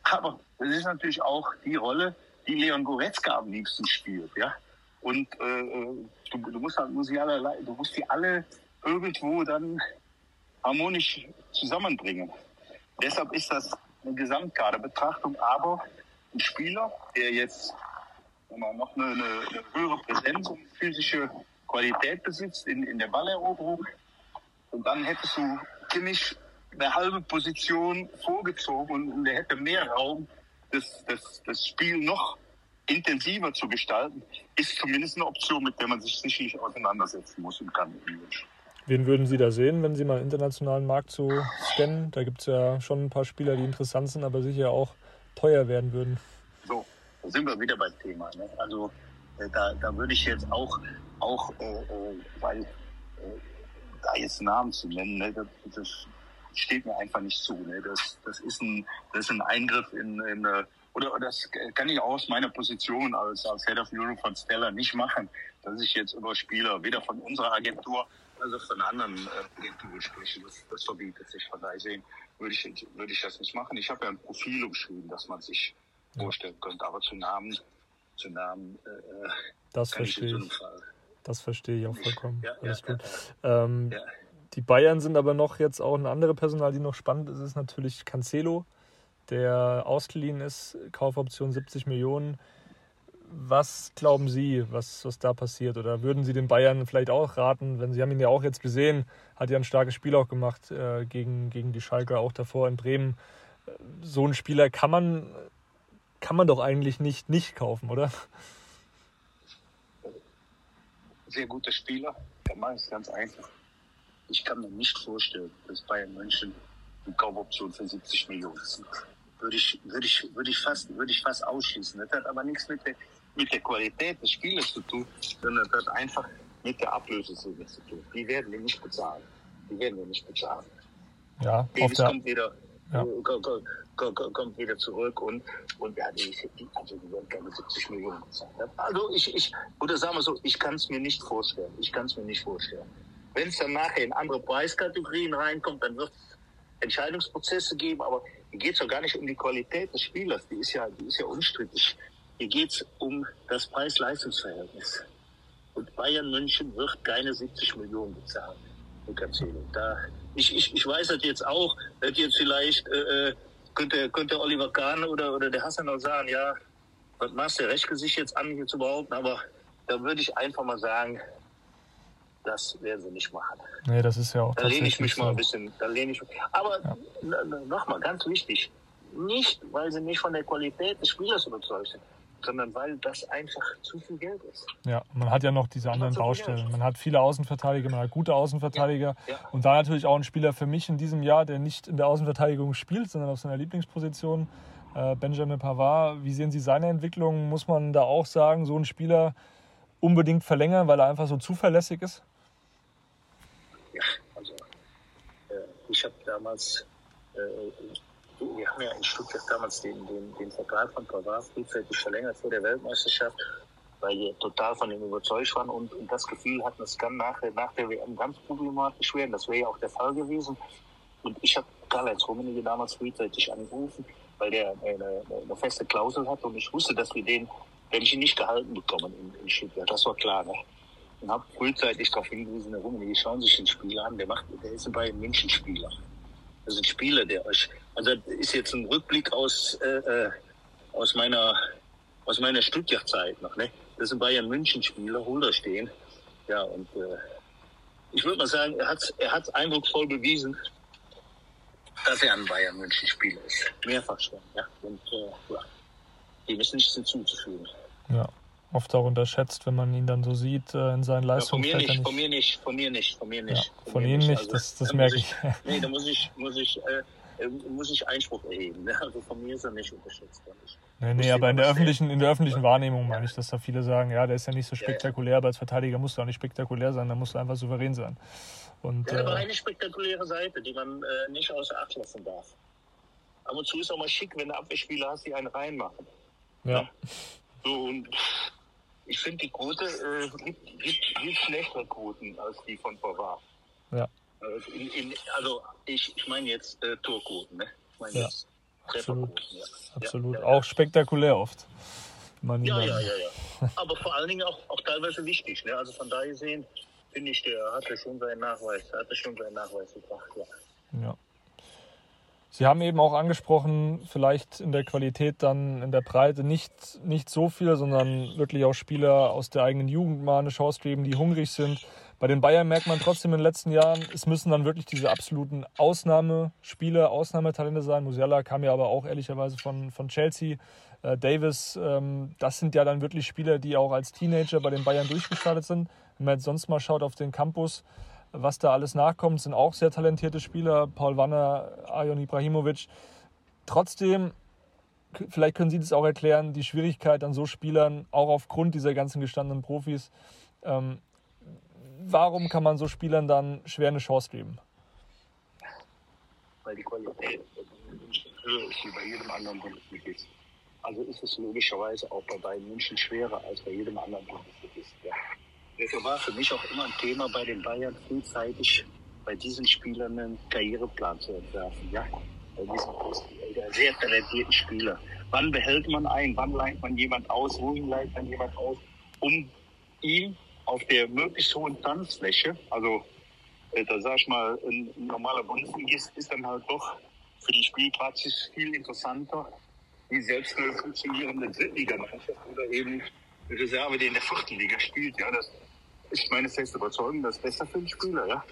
Aber das ist natürlich auch die Rolle, die Leon Goretzka am liebsten spielt, ja. Und äh, du, du musst halt musialerlei, du musst die alle irgendwo dann harmonisch zusammenbringen. Deshalb ist das eine Gesamtkaderbetrachtung, aber ein Spieler, der jetzt noch eine, eine, eine höhere Präsenz und physische Qualität besitzt in, in der Balleroberung, und dann hättest du Kimmich eine halbe Position vorgezogen und er hätte mehr Raum, das, das, das Spiel noch intensiver zu gestalten, ist zumindest eine Option, mit der man sich sicherlich auseinandersetzen muss und kann. Wen würden Sie da sehen, wenn Sie mal internationalen Markt so scannen? Da gibt es ja schon ein paar Spieler, die interessant sind, aber sicher auch teuer werden würden. So, da sind wir wieder beim Thema. Ne? Also äh, da, da würde ich jetzt auch, auch äh, äh weil äh, da jetzt Namen zu nennen, ne? das, das steht mir einfach nicht zu. Ne? Das, das, ist ein, das ist ein Eingriff in, in oder das kann ich aus meiner Position als, als Head of Europe von Stella nicht machen, dass ich jetzt über Spieler weder von unserer Agentur also von anderen äh, Agenturen spreche. Das, das verbietet sich. Von daher sehen würde ich, würde ich das nicht machen. Ich habe ja ein Profil umschrieben, das man sich ja. vorstellen könnte, aber zu Namen, zu Namen äh, das verstehe ich. Das verstehe ich auch vollkommen. Ja, Alles ja, gut. Ähm, die Bayern sind aber noch jetzt auch ein anderes Personal, die noch spannend ist, ist natürlich Cancelo, der ausgeliehen ist, Kaufoption 70 Millionen. Was glauben Sie, was, was da passiert? Oder würden Sie den Bayern vielleicht auch raten, wenn Sie haben ihn ja auch jetzt gesehen, hat ja ein starkes Spiel auch gemacht äh, gegen, gegen die Schalker, auch davor in Bremen. So einen Spieler kann man, kann man doch eigentlich nicht nicht kaufen, oder? Sehr guter Spieler, der Mann ist ganz einfach ich kann mir nicht vorstellen, dass Bayern München eine Kaufoption für 70 Millionen zieht. Würde ich, würde ich, würde ich fast, würde ich fast ausschließen. Das hat aber nichts mit der, mit der Qualität des Spielers zu tun, sondern das hat einfach mit der Ablösesumme zu tun. Die werden wir nicht bezahlen. Die werden wir nicht bezahlen. Ja, Davis kommt wieder, ja. kommt, wieder zurück und, und ja, die, die, also die werden keine 70 Millionen bezahlen. Also ich, ich, oder sagen wir so, ich kann es mir nicht vorstellen. Ich kann es mir nicht vorstellen. Wenn es dann nachher in andere Preiskategorien reinkommt, dann wird es Entscheidungsprozesse geben, aber hier geht es ja gar nicht um die Qualität des Spielers, die ist ja, die ist ja unstrittig. Hier geht es um das Preis-Leistungs-Verhältnis. Und Bayern München wird keine 70 Millionen bezahlen. Da, ich, ich, ich weiß das jetzt auch, dass jetzt vielleicht äh, äh, könnte, könnte Oliver Kahn oder, oder der Hassan auch sagen, ja, was machst du, rechte sich jetzt an, hier zu behaupten, aber da würde ich einfach mal sagen, das werden sie nicht machen. Nee, das ist ja auch. Da lehne ich mich so. mal ein bisschen. Da lehne ich, aber ja. nochmal, ganz wichtig. nicht, weil sie nicht von der Qualität des Spielers überzeugt sind, sondern weil das einfach zu viel Geld ist. Ja, man hat ja noch diese anderen Baustellen. Man hat viele Außenverteidiger, man hat gute Außenverteidiger ja, ja. und da natürlich auch ein Spieler für mich in diesem Jahr, der nicht in der Außenverteidigung spielt, sondern auf seiner Lieblingsposition, äh, Benjamin Pavard. Wie sehen Sie seine Entwicklung? Muss man da auch sagen, so einen Spieler unbedingt verlängern, weil er einfach so zuverlässig ist? Ja, also äh, ich habe damals äh, wir haben ja in Stuttgart damals den, den, den Vertrag von Pavard frühzeitig verlängert vor der Weltmeisterschaft, weil wir total von ihm überzeugt waren und, und das Gefühl hatten, es kann nach, nach der WM ganz problematisch werden. Das wäre ja auch der Fall gewesen. Und ich habe Karl-Heinz Rummenigge damals frühzeitig angerufen, weil der eine, eine, feste Klausel hat und ich wusste, dass wir den, wenn ich ihn nicht gehalten bekommen in, in Stuttgart. Das war klar. Ne? Und habe frühzeitig darauf hingewiesen, Herr Rummenigge, schauen sich den Spieler an, der macht, der ist bei München Spieler. Das ist ein Spieler, der euch, also das ist jetzt ein Rückblick aus, äh, äh, aus meiner, aus meiner Stuttgart-Zeit noch, ne? Das ist ein Bayern München-Spieler, Holder stehen. Ja, und äh, ich würde mal sagen, er hat er hat eindrucksvoll bewiesen, dass er ein Bayern München-Spieler ist. Mehrfach schon, ja. Und äh, ja, dem ist nichts hinzuzufügen. Ja oft auch unterschätzt, wenn man ihn dann so sieht äh, in seinen Leistungen. Ja, von, mir nicht, von mir nicht, von mir nicht, von mir nicht. Ja, von, von Ihnen nicht, also, das, das merke ich. ich. Nee, da muss ich, muss ich, äh, muss ich Einspruch erheben. Ne? Also von mir ist er nicht unterschätzt. Nee, nee, aber in der, öffentlichen, in der öffentlichen Wahrnehmung meine ich, dass da viele sagen, ja, der ist ja nicht so spektakulär, aber als Verteidiger muss er auch nicht spektakulär sein, da muss er einfach souverän sein. Und, ja, aber äh, eine spektakuläre Seite, die man äh, nicht außer Acht lassen darf. Ab und zu ist auch mal schick, wenn du Abwehrspieler hast, die einen reinmachen. Ja. So, und ich finde, die Quote äh, gibt, gibt, gibt schlechtere Quoten als die von Pavard. Ja. Also, in, in, also ich, ich meine jetzt äh, Torquoten, ne? Ich meine ja. jetzt Absolut. Ja. Absolut. Ja, ja, auch spektakulär oft. Man ja, ja, ja, ja. Aber vor allen Dingen auch, auch teilweise wichtig. Ne? Also von daher gesehen, finde ich, der hatte schon seinen Nachweis, hatte schon seinen Nachweis gebracht, ja. Ja. Sie haben eben auch angesprochen, vielleicht in der Qualität dann in der Breite nicht, nicht so viel, sondern wirklich auch Spieler aus der eigenen Jugend mal eine Chance geben, die hungrig sind. Bei den Bayern merkt man trotzdem in den letzten Jahren, es müssen dann wirklich diese absoluten Ausnahmespieler, Ausnahmetalente sein. Musiala kam ja aber auch ehrlicherweise von, von Chelsea. Äh, Davis, ähm, das sind ja dann wirklich Spieler, die auch als Teenager bei den Bayern durchgestartet sind. Wenn man jetzt sonst mal schaut auf den Campus, was da alles nachkommt, sind auch sehr talentierte Spieler. Paul Wanner, Ajon Ibrahimovic. Trotzdem, vielleicht können Sie das auch erklären, die Schwierigkeit an so Spielern, auch aufgrund dieser ganzen gestandenen Profis. Ähm, warum kann man so Spielern dann schwer eine Chance geben? Weil die Qualität höher ist wie bei jedem anderen Bundesligist. Also ist es logischerweise auch bei Bayern München schwerer als bei jedem anderen Bundesligist. Ja. Deshalb war für mich auch immer ein Thema bei den Bayern frühzeitig bei diesen Spielern einen Karriereplan zu entwerfen. Ja, bei diesen sehr talentierten Spieler. Wann behält man ein? Wann leiht man jemand aus? Wohin leiht man jemand aus? Um ihm auf der möglichst hohen Tanzfläche, also äh, da sag ich mal, ein, normaler Bundesligist ist dann halt doch für die Spielpraxis viel interessanter, wie selbst eine funktionierende Drittligamannschaft oder eben Reserve, die in der vierten Liga spielt. Ja, das ist meine feste Überzeugung, das ist besser für den Spieler. Ja?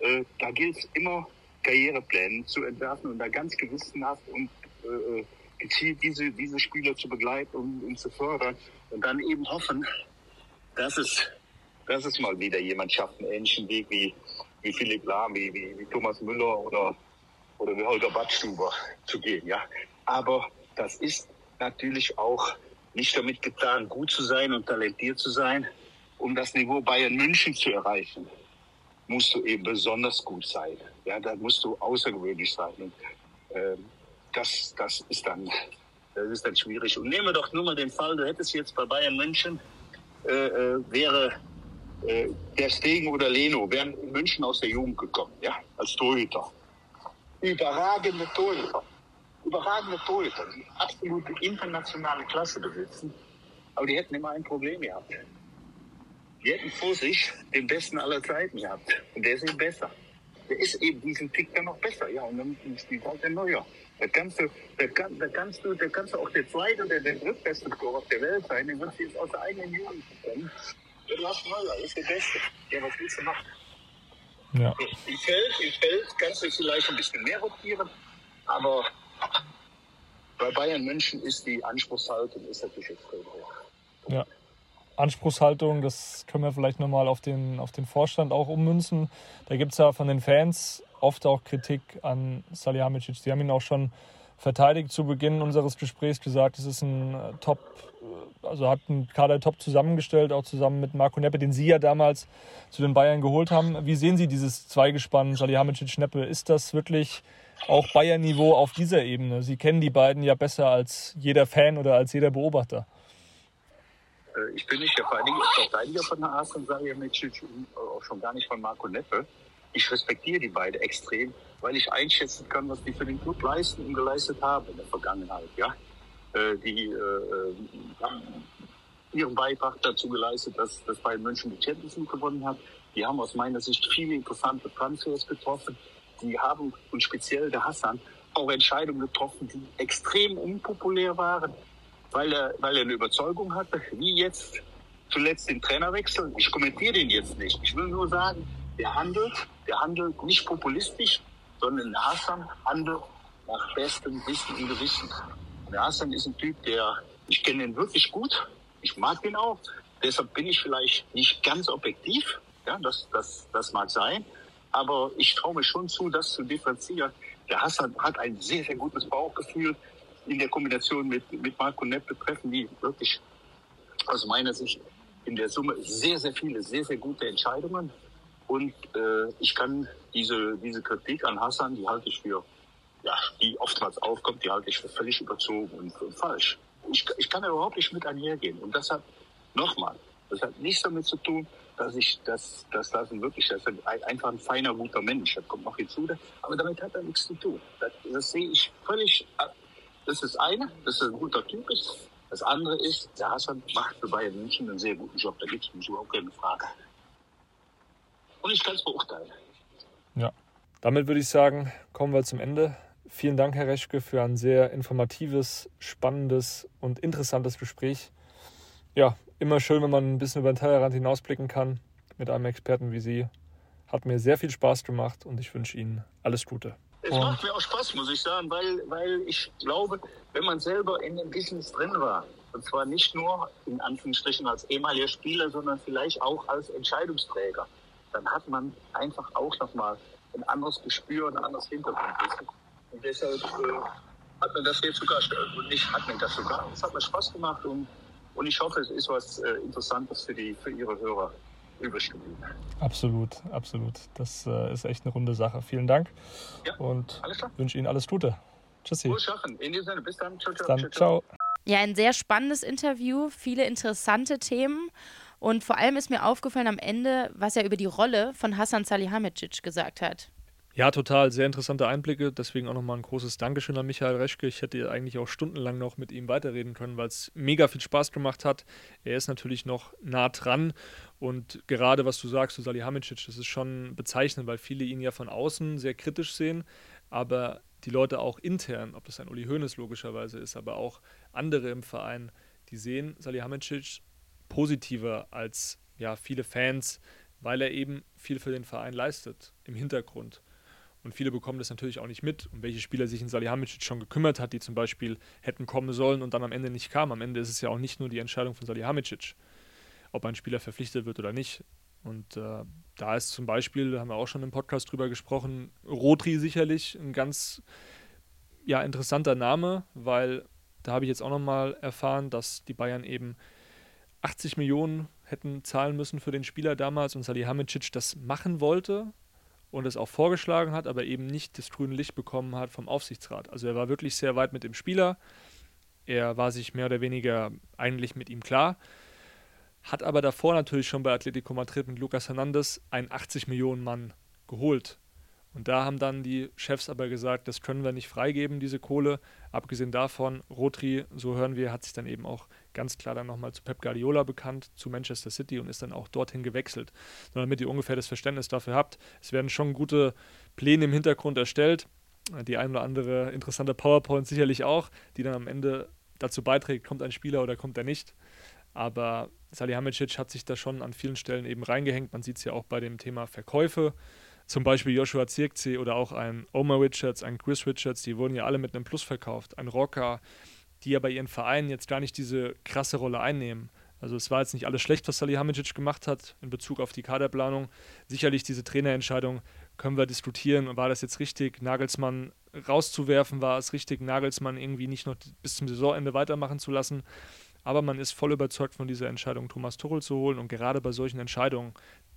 Äh, da gilt es immer, Karrierepläne zu entwerfen und da ganz gewissenhaft und äh, gezielt diese, diese Spieler zu begleiten und, und zu fördern und dann eben hoffen, dass es, dass es mal wieder jemand schafft, einen ähnlichen Weg wie, wie Philipp Lahm, wie, wie, wie Thomas Müller oder, oder wie Holger Badstuber zu gehen. Ja? Aber das ist natürlich auch nicht damit getan, gut zu sein und talentiert zu sein, um das Niveau Bayern München zu erreichen, musst du eben besonders gut sein. Ja, da musst du außergewöhnlich sein. Und, äh, das, das ist dann, das ist dann schwierig. Und nehmen wir doch nur mal den Fall, du hättest jetzt bei Bayern München, äh, äh, wäre äh, der Stegen oder Leno, wären in München aus der Jugend gekommen, ja, als Torhüter. Überragende Torhüter. Überragende Torhüter, die absolute internationale Klasse besitzen. Aber die hätten immer ein Problem gehabt die hätten vor sich den besten aller Zeiten gehabt. Und der ist eben besser. Der ist eben diesen Tick dann noch besser. Ja, und dann spielt halt der Neuer. Da kannst du, da, kann, da kannst du, da kannst du auch der zweite oder der drittbeste Tor auf der Welt sein. Den wirst du jetzt aus der eigenen Jugend bekommen. Du hast Neuer, ist der Beste. Ja, was willst du machen? Ja. Im Feld, im Feld kannst du vielleicht ein bisschen mehr rotieren, aber bei Bayern München ist die Anspruchshaltung ist natürlich extrem hoch. Ja. Anspruchshaltung, das können wir vielleicht nochmal auf den, auf den Vorstand auch ummünzen. Da gibt es ja von den Fans oft auch Kritik an Salihamidzic. Sie haben ihn auch schon verteidigt zu Beginn unseres Gesprächs, gesagt, es ist ein äh, Top, äh, also hat einen Kader top zusammengestellt, auch zusammen mit Marco Neppe, den Sie ja damals zu den Bayern geholt haben. Wie sehen Sie dieses Zweigespann Salihamidzic-Neppe? Ist das wirklich auch Bayern-Niveau auf dieser Ebene? Sie kennen die beiden ja besser als jeder Fan oder als jeder Beobachter. Äh, ich bin nicht der Verteidiger von Hasan Salihamidzic und auch schon gar nicht von Marco Neppe. Ich respektiere die beiden extrem, weil ich einschätzen kann, was die für den Club leisten und geleistet haben in der Vergangenheit. Ja, äh, die äh, haben ihren Beitrag dazu geleistet, dass, dass Bayern München die Champions League gewonnen hat. Die haben aus meiner Sicht viele interessante Transfers getroffen. Die haben, und speziell der Hassan, auch Entscheidungen getroffen, die extrem unpopulär waren, weil er, weil er eine Überzeugung hatte, wie jetzt zuletzt den Trainerwechsel. Ich kommentiere den jetzt nicht. Ich will nur sagen, der handelt, der handelt nicht populistisch, sondern der Hassan handelt nach bestem Wissen und Gewissen. Der Hassan ist ein Typ, der, ich kenne ihn wirklich gut, ich mag ihn auch, deshalb bin ich vielleicht nicht ganz objektiv, ja, das, das, das mag sein, aber ich traue mir schon zu, das zu differenzieren. Der Hassan hat ein sehr, sehr gutes Bauchgefühl, in der Kombination mit, mit Marco Nepp betreffen die wirklich aus meiner Sicht in der Summe sehr, sehr viele, sehr, sehr gute Entscheidungen. Und äh, ich kann diese, diese Kritik an Hassan, die halte ich für, ja, die oftmals aufkommt, die halte ich für völlig überzogen und, und falsch. Ich, ich kann da überhaupt nicht mit einhergehen. Und das hat, nochmal, das hat nichts damit zu tun, dass ich, dass, dass das wirklich, das ist einfach ein feiner, guter Mensch. Das kommt noch hinzu. Aber damit hat er nichts zu tun. Das, das sehe ich völlig das ist eine, dass er ein guter Typ ist. Das andere ist, der Hassan macht für Bayern München einen sehr guten Job. Da gibt es überhaupt keine Frage. Und ich kann es beurteilen. Ja, damit würde ich sagen, kommen wir zum Ende. Vielen Dank, Herr Reschke, für ein sehr informatives, spannendes und interessantes Gespräch. Ja, immer schön, wenn man ein bisschen über den Tellerrand hinausblicken kann mit einem Experten wie Sie. Hat mir sehr viel Spaß gemacht und ich wünsche Ihnen alles Gute. Es und macht mir auch Spaß, muss ich sagen, weil, weil ich glaube, wenn man selber in dem Business drin war, und zwar nicht nur in Anführungsstrichen als ehemaliger Spieler, sondern vielleicht auch als Entscheidungsträger, dann hat man einfach auch nochmal ein anderes Gespür, ein anderes Hintergrund. Und deshalb äh, hat mir das jetzt sogar, und nicht hat mir das sogar, es hat mir Spaß gemacht und, und ich hoffe, es ist was äh, Interessantes für, die, für Ihre Hörer übrig geblieben. Absolut, absolut. Das äh, ist echt eine runde Sache. Vielen Dank ja, und wünsche Ihnen alles Gute. Tschüssi. Wohl schaffen. In diesem Sinne, bis dann. Ciao, ciao. Dann, ciao. Ja, ein sehr spannendes Interview, viele interessante Themen. Und vor allem ist mir aufgefallen am Ende, was er über die Rolle von Hassan Salihamidzic gesagt hat. Ja, total. Sehr interessante Einblicke. Deswegen auch nochmal ein großes Dankeschön an Michael Reschke. Ich hätte eigentlich auch stundenlang noch mit ihm weiterreden können, weil es mega viel Spaß gemacht hat. Er ist natürlich noch nah dran. Und gerade was du sagst zu Salihamidzic, das ist schon bezeichnend, weil viele ihn ja von außen sehr kritisch sehen. Aber die Leute auch intern, ob das ein Uli Hoeneß logischerweise ist, aber auch andere im Verein, die sehen Salihamidzic positiver als ja, viele Fans, weil er eben viel für den Verein leistet im Hintergrund. Und viele bekommen das natürlich auch nicht mit, um welche Spieler sich in Salihamidzic schon gekümmert hat, die zum Beispiel hätten kommen sollen und dann am Ende nicht kamen. Am Ende ist es ja auch nicht nur die Entscheidung von Salihamidzic, ob ein Spieler verpflichtet wird oder nicht. Und äh, da ist zum Beispiel, da haben wir auch schon im Podcast drüber gesprochen, Rotri sicherlich ein ganz ja, interessanter Name, weil da habe ich jetzt auch nochmal erfahren, dass die Bayern eben 80 Millionen hätten zahlen müssen für den Spieler damals und Salihamidzic das machen wollte, und es auch vorgeschlagen hat, aber eben nicht das grüne Licht bekommen hat vom Aufsichtsrat. Also er war wirklich sehr weit mit dem Spieler. Er war sich mehr oder weniger eigentlich mit ihm klar. Hat aber davor natürlich schon bei Atletico Madrid mit Lucas Hernandez einen 80 Millionen Mann geholt. Und da haben dann die Chefs aber gesagt, das können wir nicht freigeben, diese Kohle. Abgesehen davon, Rotri, so hören wir, hat sich dann eben auch ganz klar dann nochmal zu Pep Guardiola bekannt, zu Manchester City und ist dann auch dorthin gewechselt. Nur damit ihr ungefähr das Verständnis dafür habt, es werden schon gute Pläne im Hintergrund erstellt, die ein oder andere interessante PowerPoint sicherlich auch, die dann am Ende dazu beiträgt, kommt ein Spieler oder kommt er nicht. Aber Salihamidzic hat sich da schon an vielen Stellen eben reingehängt. Man sieht es ja auch bei dem Thema Verkäufe. zum Beispiel Joshua Zirkzee oder auch ein Omar Richards, ein Chris Richards, die wurden ja alle mit einem Plus verkauft. Ein Rocker, die ja bei ihren Vereinen jetzt gar nicht diese krasse Rolle einnehmen. Also es war jetzt nicht alles schlecht, was Salihamidzic gemacht hat in Bezug auf die Kaderplanung. Sicherlich diese Trainerentscheidung können wir diskutieren. War das jetzt richtig, Nagelsmann rauszuwerfen? War es richtig, Nagelsmann irgendwie nicht noch bis zum Saisonende weitermachen zu lassen? Aber man ist voll überzeugt von dieser Entscheidung, Thomas Tuchel zu holen. Und gerade bei solchen Entscheidungen,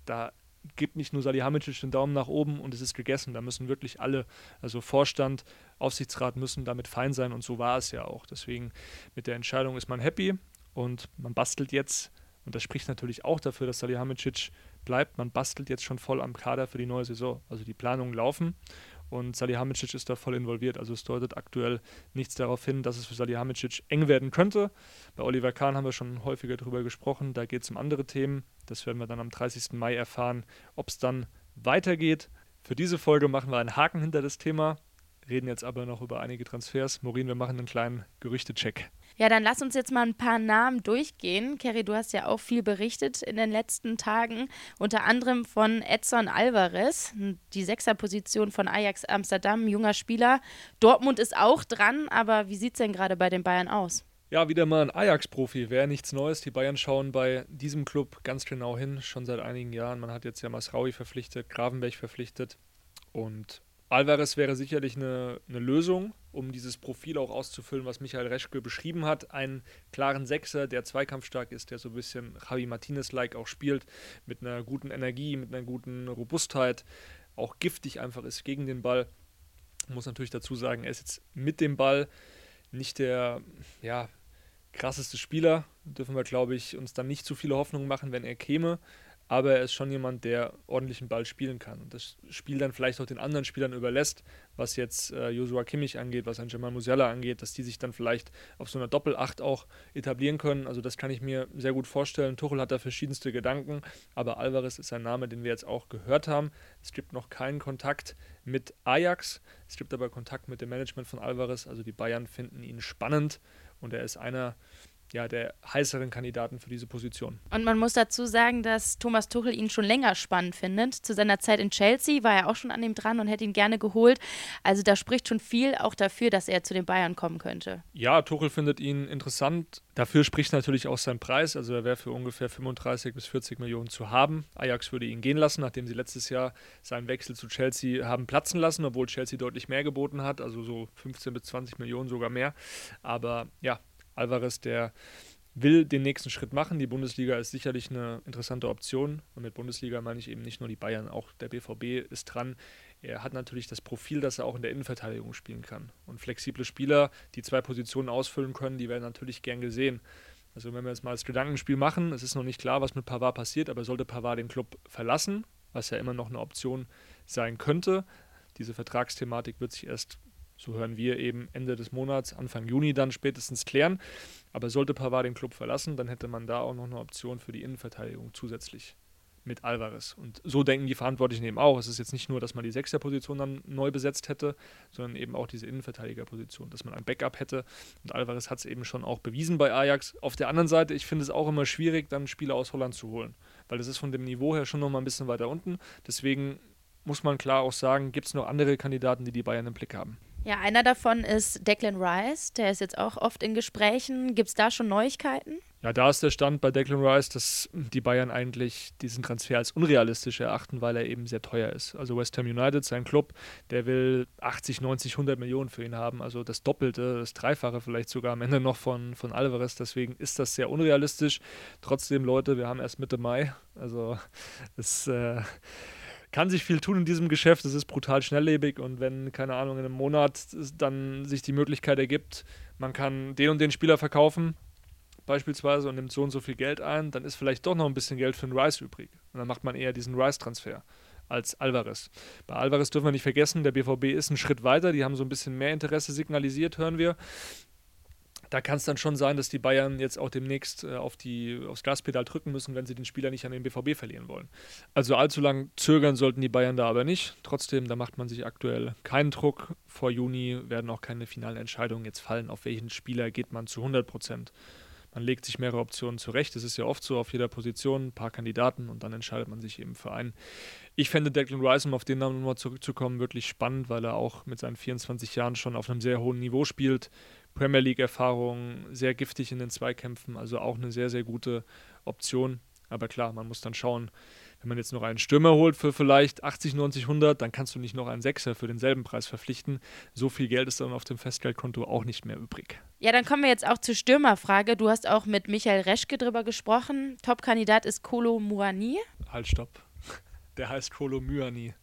da gibt nicht nur Salihamidzic den Daumen nach oben und es ist gegessen. Da müssen wirklich alle, also Vorstand, Aufsichtsrat müssen damit fein sein und so war es ja auch. Deswegen mit der Entscheidung ist man happy und man bastelt jetzt, und das spricht natürlich auch dafür, dass Salihamidzic bleibt, man bastelt jetzt schon voll am Kader für die neue Saison. Also die Planungen laufen und Salihamidzic ist da voll involviert. Also es deutet aktuell nichts darauf hin, dass es für Salihamidzic eng werden könnte. Bei Oliver Kahn haben wir schon häufiger darüber gesprochen. Da geht es um andere Themen. Das werden wir dann am 30. Mai erfahren, ob es dann weitergeht. Für diese Folge machen wir einen Haken hinter das Thema, reden jetzt aber noch über einige Transfers. Morin, wir machen einen kleinen Gerüchtecheck. Ja, dann lass uns jetzt mal ein paar Namen durchgehen. Kerry, du hast ja auch viel berichtet in den letzten Tagen, unter anderem von Edson Alvarez, die Sechserposition von Ajax Amsterdam, junger Spieler. Dortmund ist auch dran, aber wie sieht es denn gerade bei den Bayern aus? Ja, wieder mal ein Ajax-Profi, wäre nichts Neues. Die Bayern schauen bei diesem Club ganz genau hin, schon seit einigen Jahren. Man hat jetzt ja Masraui verpflichtet, Gravenberg verpflichtet und Alvarez wäre sicherlich eine, eine, Lösung, um dieses Profil auch auszufüllen, was Michael Reschke beschrieben hat. Einen klaren Sechser, der zweikampfstark ist, der so ein bisschen Javi Martinez-like auch spielt, mit einer guten Energie, mit einer guten Robustheit, auch giftig einfach ist gegen den Ball. Muss natürlich dazu sagen, er ist jetzt mit dem Ball nicht der ja, krasseste Spieler. Dürfen wir, glaube ich, uns dann nicht zu viele Hoffnungen machen, wenn er käme aber er ist schon jemand, der ordentlichen Ball spielen kann und das Spiel dann vielleicht auch den anderen Spielern überlässt, was jetzt äh, Joshua Kimmich angeht, was ein Jamal Musiala angeht, dass die sich dann vielleicht auf so einer Doppelacht auch etablieren können. Also das kann ich mir sehr gut vorstellen. Tuchel hat da verschiedenste Gedanken, aber Alvarez ist ein Name, den wir jetzt auch gehört haben. Es gibt noch keinen Kontakt mit Ajax, es gibt aber Kontakt mit dem Management von Alvarez, also die Bayern finden ihn spannend und er ist einer ja, der heißeren Kandidaten für diese Position. Und man muss dazu sagen, dass Thomas Tuchel ihn schon länger spannend findet. Zu seiner Zeit in Chelsea war er auch schon an ihm dran und hätte ihn gerne geholt. Also da spricht schon viel auch dafür, dass er zu den Bayern kommen könnte. Ja, Tuchel findet ihn interessant. Dafür spricht natürlich auch sein Preis. Also er wäre für ungefähr 35 bis 40 Millionen zu haben. Ajax würde ihn gehen lassen, nachdem sie letztes Jahr seinen Wechsel zu Chelsea haben platzen lassen, obwohl Chelsea deutlich mehr geboten hat, also so 15 bis 20 Millionen sogar mehr. Aber ja, Alvarez, der will den nächsten Schritt machen. Die Bundesliga ist sicherlich eine interessante Option. Und mit Bundesliga meine ich eben nicht nur die Bayern, auch der BVB ist dran. Er hat natürlich das Profil, dass er auch in der Innenverteidigung spielen kann. Und flexible Spieler, die zwei Positionen ausfüllen können, die werden natürlich gern gesehen. Also wenn wir jetzt mal das Gedankenspiel machen, es ist noch nicht klar, was mit Pavard passiert, aber sollte Pavard den Club verlassen, was ja immer noch eine Option sein könnte, diese Vertragsthematik wird sich erst so hören wir eben Ende des Monats, Anfang Juni dann spätestens klären. Aber sollte Pavard den Club verlassen, dann hätte man da auch noch eine Option für die Innenverteidigung zusätzlich mit Alvarez. Und so denken die Verantwortlichen eben auch. Es ist jetzt nicht nur, dass man die Sechserposition dann neu besetzt hätte, sondern eben auch diese Innenverteidigerposition, dass man ein Backup hätte. Und Alvarez hat es eben schon auch bewiesen bei Ajax. Auf der anderen Seite, ich finde es auch immer schwierig, dann Spieler aus Holland zu holen, weil das ist von dem Niveau her schon nochmal ein bisschen weiter unten. Deswegen muss man klar auch sagen, gibt es noch andere Kandidaten, die die Bayern im Blick haben. Ja, einer davon ist Declan Rice, der ist jetzt auch oft in Gesprächen. Gibt es da schon Neuigkeiten? Ja, da ist der Stand bei Declan Rice, dass die Bayern eigentlich diesen Transfer als unrealistisch erachten, weil er eben sehr teuer ist. Also West Ham United, sein Club, der will 80, 90, 100 Millionen für ihn haben. Also das Doppelte, das Dreifache vielleicht sogar am Ende noch von, von Alvarez. Deswegen ist das sehr unrealistisch. Trotzdem, Leute, wir haben erst Mitte Mai. Also es... Äh, kann sich viel tun in diesem Geschäft. Es ist brutal schnelllebig und wenn, keine Ahnung, in einem Monat dann sich die Möglichkeit ergibt, man kann den und den Spieler verkaufen, beispielsweise, und nimmt so und so viel Geld ein, dann ist vielleicht doch noch ein bisschen Geld für einen Rice übrig. Und dann macht man eher diesen Rice-Transfer als Alvarez. Bei Alvarez dürfen wir nicht vergessen, der BVB ist einen Schritt weiter, die haben so ein bisschen mehr Interesse signalisiert, hören wir da kann es dann schon sein, dass die Bayern jetzt auch demnächst äh, auf die, aufs Gaspedal drücken müssen, wenn sie den Spieler nicht an den BVB verlieren wollen. Also allzu lang zögern sollten die Bayern da aber nicht. Trotzdem, da macht man sich aktuell keinen Druck. Vor Juni werden auch keine finalen Entscheidungen jetzt fallen, auf welchen Spieler geht man zu 100 Prozent. man legt sich mehrere Optionen zurecht. Das ist ja oft so auf jeder Position, ein paar Kandidaten und dann entscheidet man sich eben für einen. Ich fände Declan Rice, um auf den Namen nochmal zurückzukommen, wirklich spannend, weil er auch mit seinen 24 Jahren schon auf einem sehr hohen Niveau spielt. Premier League-Erfahrung, sehr giftig in den Zweikämpfen, also auch eine sehr, sehr gute Option. Aber klar, man muss dann schauen, wenn man jetzt noch einen Stürmer holt für vielleicht 80, 90, 100, dann kannst du nicht noch einen Sechser für denselben Preis verpflichten. So viel Geld ist dann auf dem Festgeldkonto auch nicht mehr übrig. Ja, dann kommen wir jetzt auch zur Stürmerfrage. Du hast auch mit Michael Reschke drüber gesprochen. Top-Kandidat ist Kolo Muani. Halt, stopp. Der heißt Kolo Muani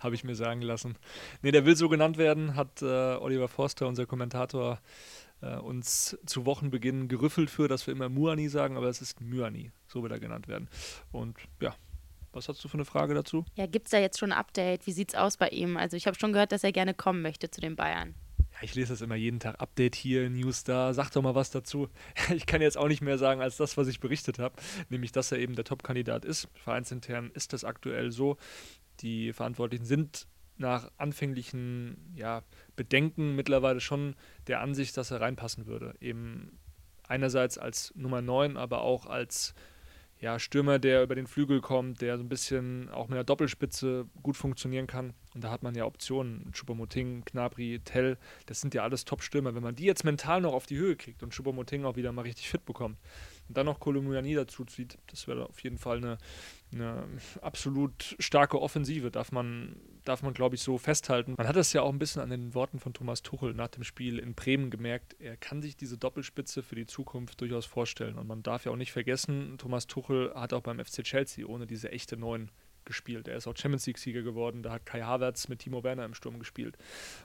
habe ich mir sagen lassen. Nee, der will so genannt werden, hat äh, Oliver Forster, unser Kommentator, äh, uns zu Wochenbeginn gerüffelt für, dass wir immer Muani sagen, aber es ist Muani, so wird er genannt werden. Und ja, was hast du für eine Frage dazu? Ja, gibt es da jetzt schon ein Update? Wie sieht es aus bei ihm? Also ich habe schon gehört, dass er gerne kommen möchte zu den Bayern. Ja, ich lese das immer jeden Tag. Update hier, News da. Sag doch mal was dazu. Ich kann jetzt auch nicht mehr sagen als das, was ich berichtet habe, nämlich dass er eben der Top-Kandidat ist. Vereinsintern ist das aktuell so. Die Verantwortlichen sind nach anfänglichen ja, Bedenken mittlerweile schon der Ansicht, dass er reinpassen würde. Eben einerseits als Nummer 9, aber auch als ja, Stürmer, der über den Flügel kommt, der so ein bisschen auch mit der Doppelspitze gut funktionieren kann. Und da hat man ja Optionen. Choupo-Moting, Knabri, Tell, das sind ja alles Top-Stürmer. Wenn man die jetzt mental noch auf die Höhe kriegt und Choupo-Moting auch wieder mal richtig fit bekommt und dann noch Kolumbiani dazu zieht, das wäre auf jeden Fall eine, eine absolut starke Offensive, darf man, darf man glaube ich, so festhalten. Man hat das ja auch ein bisschen an den Worten von Thomas Tuchel nach dem Spiel in Bremen gemerkt. Er kann sich diese Doppelspitze für die Zukunft durchaus vorstellen. Und man darf ja auch nicht vergessen, Thomas Tuchel hat auch beim FC Chelsea ohne diese echte Neun gespielt. Er ist auch Champions League-Sieger geworden. Da hat Kai Havertz mit Timo Werner im Sturm gespielt.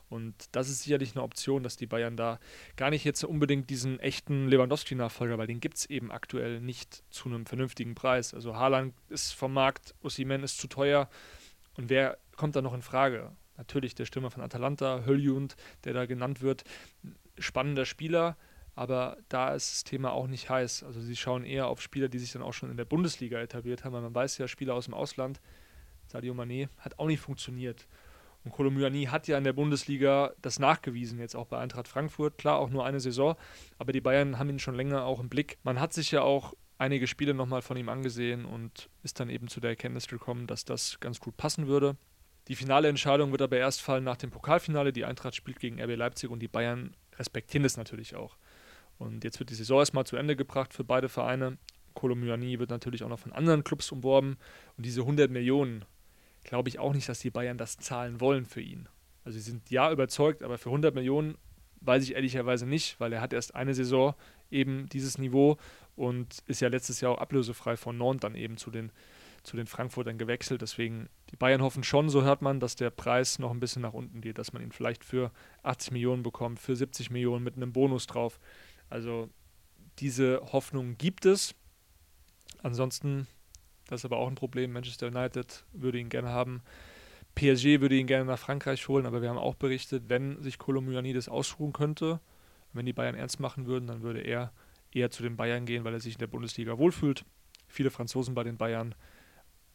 Und das ist sicherlich eine Option, dass die Bayern da gar nicht jetzt unbedingt diesen echten Lewandowski-Nachfolger, weil den gibt es eben aktuell nicht zu einem vernünftigen Preis. Also Haaland ist vom Markt, Osimhen ist zu teuer. Und wer kommt da noch in Frage? Natürlich der Stürmer von Atalanta, Höljund, der da genannt wird. Spannender Spieler, aber da ist das Thema auch nicht heiß. Also sie schauen eher auf Spieler, die sich dann auch schon in der Bundesliga etabliert haben, weil man weiß ja, Spieler aus dem Ausland, Sadio Mané, hat auch nicht funktioniert. Und Kolomyani hat ja in der Bundesliga das nachgewiesen, jetzt auch bei Eintracht Frankfurt. Klar, auch nur eine Saison, aber die Bayern haben ihn schon länger auch im Blick. Man hat sich ja auch einige Spiele nochmal von ihm angesehen und ist dann eben zu der Erkenntnis gekommen, dass das ganz gut passen würde. Die finale Entscheidung wird aber erst fallen nach dem Pokalfinale. Die Eintracht spielt gegen RB Leipzig und die Bayern respektieren das natürlich auch. Und jetzt wird die Saison erstmal zu Ende gebracht für beide Vereine. Kolomyani wird natürlich auch noch von anderen Clubs umworben. Und diese 100 Millionen, glaube ich auch nicht, dass die Bayern das zahlen wollen für ihn. Also sie sind ja überzeugt, aber für 100 Millionen weiß ich ehrlicherweise nicht, weil er hat erst eine Saison eben dieses Niveau und ist ja letztes Jahr auch ablösefrei von Nantes dann eben zu den, zu den Frankfurtern gewechselt. Deswegen, die Bayern hoffen schon, so hört man, dass der Preis noch ein bisschen nach unten geht, dass man ihn vielleicht für 80 Millionen bekommt, für 70 Millionen mit einem Bonus drauf. Also diese Hoffnung gibt es. Ansonsten, das ist aber auch ein Problem. Manchester United würde ihn gerne haben. PSG würde ihn gerne nach Frankreich holen, aber wir haben auch berichtet, wenn sich Kolomyani das ausruhen könnte, wenn die Bayern ernst machen würden, dann würde er eher zu den Bayern gehen, weil er sich in der Bundesliga wohlfühlt. Viele Franzosen bei den Bayern.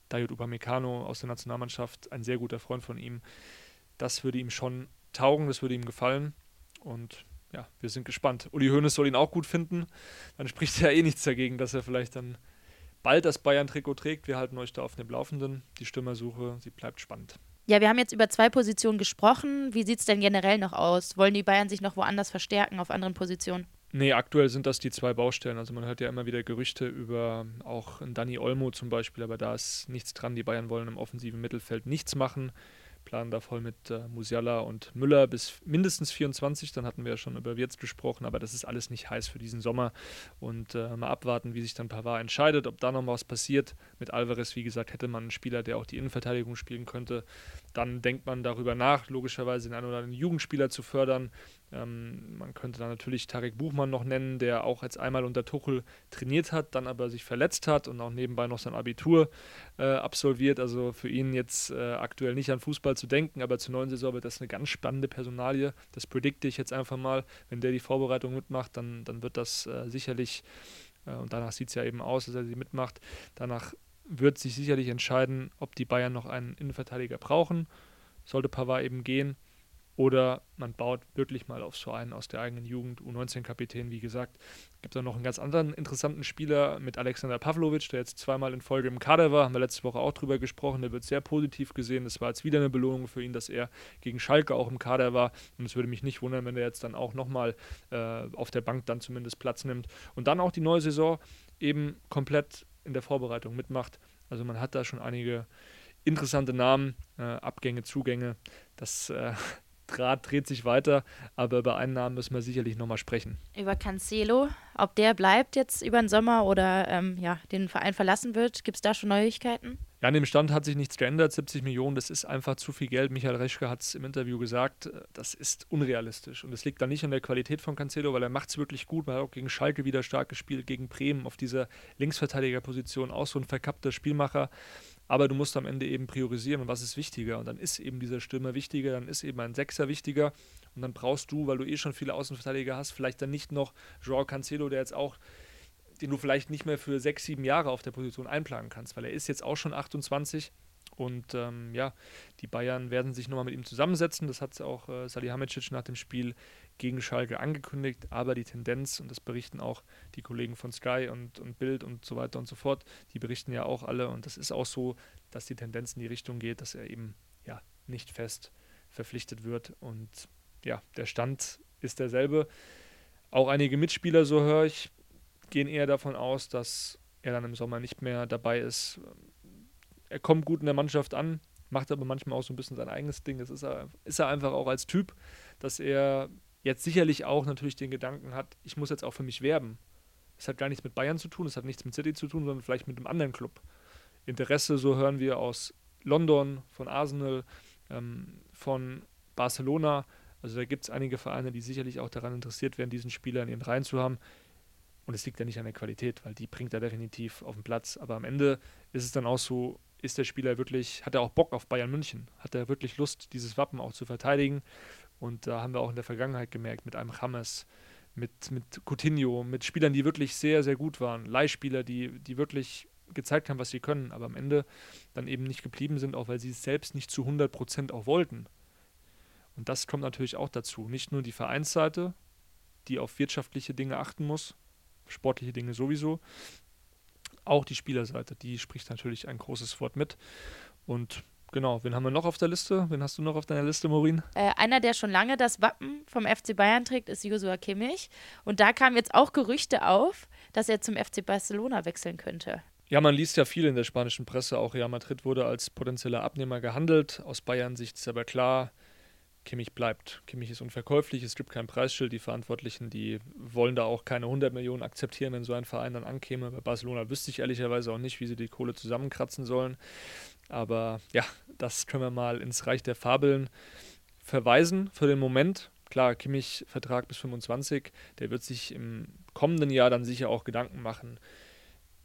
Dayot Upamecano aus der Nationalmannschaft, ein sehr guter Freund von ihm. Das würde ihm schon taugen, das würde ihm gefallen. Und ja, wir sind gespannt. Uli Hoeneß soll ihn auch gut finden. Dann spricht ja eh nichts dagegen, dass er vielleicht dann bald das Bayern-Trikot trägt. Wir halten euch da auf dem Laufenden. Die Stürmersuche, sie bleibt spannend. Ja, wir haben jetzt über zwei Positionen gesprochen. Wie sieht es denn generell noch aus? Wollen die Bayern sich noch woanders verstärken auf anderen Positionen? Nee, aktuell sind das die zwei Baustellen. Also man hört ja immer wieder Gerüchte über auch Dani Olmo zum Beispiel, aber da ist nichts dran. Die Bayern wollen im offensiven Mittelfeld nichts machen planen da voll mit äh, Musiala und Müller bis mindestens 24. Dann hatten wir ja schon über Wirtz gesprochen, aber das ist alles nicht heiß für diesen Sommer. Und äh, mal abwarten, wie sich dann Pavard entscheidet, ob da noch was passiert. Mit Alvarez, wie gesagt, hätte man einen Spieler, der auch die Innenverteidigung spielen könnte. Dann denkt man darüber nach, logischerweise den einen oder anderen Jugendspieler zu fördern. Ähm, man könnte da natürlich Tarek Buchmann noch nennen, der auch jetzt einmal unter Tuchel trainiert hat, dann aber sich verletzt hat und auch nebenbei noch sein Abitur äh, absolviert. Also für ihn jetzt äh, aktuell nicht an Fußball zu denken, aber zur neuen Saison wird das eine ganz spannende Personalie. Das predikte ich jetzt einfach mal. Wenn der die Vorbereitung mitmacht, dann, dann wird das äh, sicherlich, äh, und danach sieht es ja eben aus, dass er sie mitmacht, danach wird sich sicherlich entscheiden, ob die Bayern noch einen Innenverteidiger brauchen. Sollte Pavard eben gehen Oder man baut wirklich mal aufs Verein aus der eigenen Jugend, U19-Kapitän, wie gesagt. Gibt dann noch einen ganz anderen interessanten Spieler mit Alexander Pavlovic, der jetzt zweimal in Folge im Kader war. Haben wir letzte Woche auch drüber gesprochen. Der wird sehr positiv gesehen. Das war jetzt wieder eine Belohnung für ihn, dass er gegen Schalke auch im Kader war. Und es würde mich nicht wundern, wenn er jetzt dann auch nochmal äh, auf der Bank dann zumindest Platz nimmt. Und dann auch die neue Saison eben komplett in der Vorbereitung mitmacht. Also man hat da schon einige interessante Namen, äh, Abgänge, Zugänge. Das äh, Draht dreht sich weiter, aber über einen Namen müssen wir sicherlich nochmal sprechen. Über Cancelo, ob der bleibt jetzt über den Sommer oder ähm, ja, den Verein verlassen wird, gibt es da schon Neuigkeiten? Ja, an dem Stand hat sich nichts geändert. 70 Millionen, das ist einfach zu viel Geld. Michael Reschke hat es im Interview gesagt, das ist unrealistisch. Und es liegt dann nicht an der Qualität von Cancelo, weil er macht es wirklich gut. Man hat auch gegen Schalke wieder stark gespielt, gegen Bremen auf dieser Linksverteidigerposition, auch so ein verkappter Spielmacher. Aber du musst am Ende eben priorisieren was ist wichtiger. Und dann ist eben dieser Stürmer wichtiger, dann ist eben ein Sechser wichtiger. Und dann brauchst du, weil du eh schon viele Außenverteidiger hast, vielleicht dann nicht noch Joao Cancelo, der jetzt auch, den du vielleicht nicht mehr für sechs, sieben Jahre auf der Position einplanen kannst, weil er ist jetzt auch schon 28 und ähm, ja, die Bayern werden sich nochmal mit ihm zusammensetzen. Das hat auch äh, Salihamidzic nach dem Spiel gegen Schalke angekündigt. Aber die Tendenz, und das berichten auch die Kollegen von Sky und, und Bild und so weiter und so fort, die berichten ja auch alle. Und das ist auch so, dass die Tendenz in die Richtung geht, dass er eben ja nicht fest verpflichtet wird. Und ja, der Stand ist derselbe. Auch einige Mitspieler, so höre ich, gehen eher davon aus, dass er dann im Sommer nicht mehr dabei ist er kommt gut in der Mannschaft an, macht aber manchmal auch so ein bisschen sein eigenes Ding. Das ist er, ist er einfach auch als Typ, dass er jetzt sicherlich auch natürlich den Gedanken hat, ich muss jetzt auch für mich werben. Das hat gar nichts mit Bayern zu tun, das hat nichts mit City zu tun, sondern vielleicht mit einem anderen Club. Interesse, so hören wir aus London, von Arsenal, ähm, von Barcelona. Also da gibt es einige Vereine, die sicherlich auch daran interessiert wären, diesen Spieler in ihren Reihen zu haben. Und es liegt ja nicht an der Qualität, weil die bringt er definitiv auf den Platz. Aber am Ende ist es dann auch so, ist der Spieler wirklich, hat er auch Bock auf Bayern München? Hat er wirklich Lust, dieses Wappen auch zu verteidigen? Und da haben wir auch in der Vergangenheit gemerkt, mit einem James, mit, mit Coutinho, mit Spielern, die wirklich sehr, sehr gut waren, Leihspieler, die, die wirklich gezeigt haben, was sie können, aber am Ende dann eben nicht geblieben sind, auch weil sie es selbst nicht zu 100% auch wollten. Und das kommt natürlich auch dazu. Nicht nur die Vereinsseite, die auf wirtschaftliche Dinge achten muss, sportliche Dinge sowieso, auch die Spielerseite, die spricht natürlich ein großes Wort mit. Und genau, wen haben wir noch auf der Liste? Wen hast du noch auf deiner Liste, Maureen? Äh, einer, der schon lange das Wappen vom FC Bayern trägt, ist Josua Kimmich. Und da kamen jetzt auch Gerüchte auf, dass er zum FC Barcelona wechseln könnte. Ja, man liest ja viel in der spanischen Presse. Auch Real Madrid wurde als potenzieller Abnehmer gehandelt. Aus Bayern-Sicht ist aber klar, Kimmich bleibt. Kimmich ist unverkäuflich, es gibt kein Preisschild. Die Verantwortlichen, die wollen da auch keine 100 Millionen akzeptieren, wenn so ein Verein dann ankäme. Bei Barcelona wüsste ich ehrlicherweise auch nicht, wie sie die Kohle zusammenkratzen sollen. Aber ja, das können wir mal ins Reich der Fabeln verweisen für den Moment. Klar, Kimmich Vertrag bis 25, der wird sich im kommenden Jahr dann sicher auch Gedanken machen,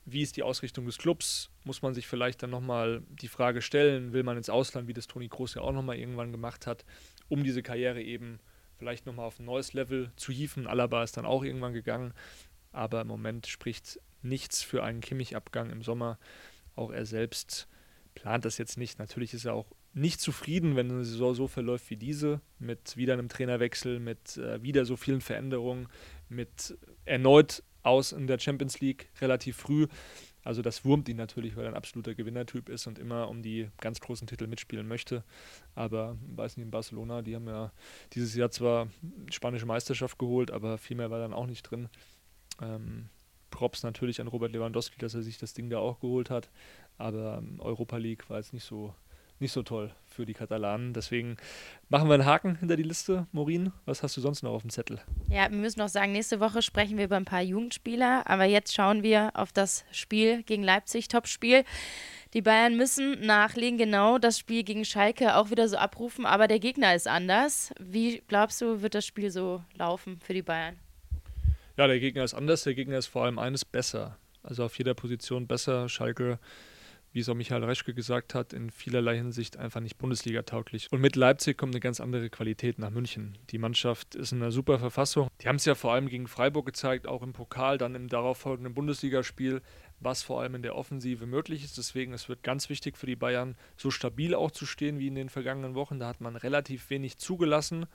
wie ist die Ausrichtung des Clubs? Muss man sich vielleicht dann nochmal die Frage stellen, will man ins Ausland, wie das Toni Kroos ja auch nochmal irgendwann gemacht hat, um diese Karriere eben vielleicht nochmal auf ein neues Level zu hieven. Alaba ist dann auch irgendwann gegangen, aber im Moment spricht nichts für einen Kimmich-Abgang im Sommer. Auch er selbst plant das jetzt nicht. Natürlich ist er auch nicht zufrieden, wenn eine Saison so verläuft wie diese, mit wieder einem Trainerwechsel, mit äh, wieder so vielen Veränderungen, mit erneut aus in der Champions League relativ früh. Also das wurmt ihn natürlich, weil er ein absoluter Gewinnertyp ist und immer um die ganz großen Titel mitspielen möchte. Aber weiß nicht, in Barcelona, die haben ja dieses Jahr zwar spanische Meisterschaft geholt, aber viel mehr war dann auch nicht drin. Ähm, Props natürlich an Robert Lewandowski, dass er sich das Ding da auch geholt hat. Aber ähm, Europa League war jetzt nicht so nicht so toll für die Katalanen. Deswegen machen wir einen Haken hinter die Liste. Morin, was hast du sonst noch auf dem Zettel? Ja, wir müssen noch sagen, nächste Woche sprechen wir über ein paar Jugendspieler, aber jetzt schauen wir auf das Spiel gegen Leipzig, Topspiel. Die Bayern müssen nachlegen, genau das Spiel gegen Schalke auch wieder so abrufen, aber der Gegner ist anders. Wie glaubst du, wird das Spiel so laufen für die Bayern? Ja, der Gegner ist anders. Der Gegner ist vor allem eines besser. Also auf jeder Position besser. Schalke wie es auch Michael Reschke gesagt hat, in vielerlei Hinsicht einfach nicht Bundesliga-tauglich. Und mit Leipzig kommt eine ganz andere Qualität nach München. Die Mannschaft ist in einer super Verfassung. Die haben es ja vor allem gegen Freiburg gezeigt, auch im Pokal, dann im darauffolgenden Bundesligaspiel. was vor allem in der Offensive möglich ist. Deswegen es wird ganz wichtig für die Bayern, so stabil auch zu stehen wie in den vergangenen Wochen. Da hat man relativ wenig zugelassen,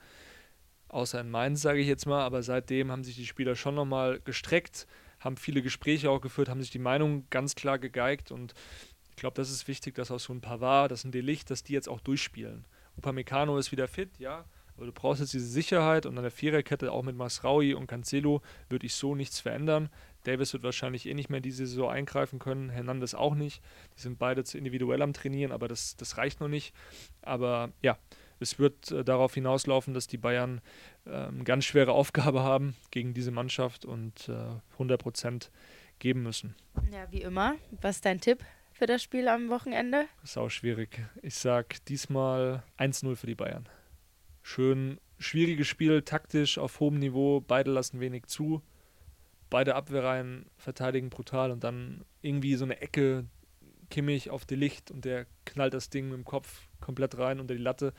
außer in Mainz, sage ich jetzt mal. Aber seitdem haben sich die Spieler schon nochmal gestreckt, haben viele Gespräche auch geführt, haben sich die Meinung ganz klar gegeigt. Und glaube, das ist wichtig, dass auch so ein Pavard, das ein Delicht, dass die jetzt auch durchspielen. Upamecano ist wieder fit, ja, aber du brauchst jetzt diese Sicherheit und an der Viererkette auch mit Masraui und Cancelo würde ich so nichts verändern. Davis wird wahrscheinlich eh nicht mehr diese Saison eingreifen können, Hernandez auch nicht. Die sind beide zu individuell am Trainieren, aber das, das reicht noch nicht. Aber ja, es wird äh, darauf hinauslaufen, dass die Bayern äh, eine ganz schwere Aufgabe haben gegen diese Mannschaft und äh, 100 Prozent geben müssen. Ja, wie immer. Was ist dein Tipp für das Spiel am Wochenende? Auch schwierig. Ich sag diesmal 1-0 für die Bayern. Schön schwieriges Spiel, taktisch auf hohem Niveau. Beide lassen wenig zu. Beide Abwehrreihen verteidigen brutal und dann irgendwie so eine Ecke, Kimmich auf die Licht und der knallt das Ding mit dem Kopf komplett rein unter die Latte.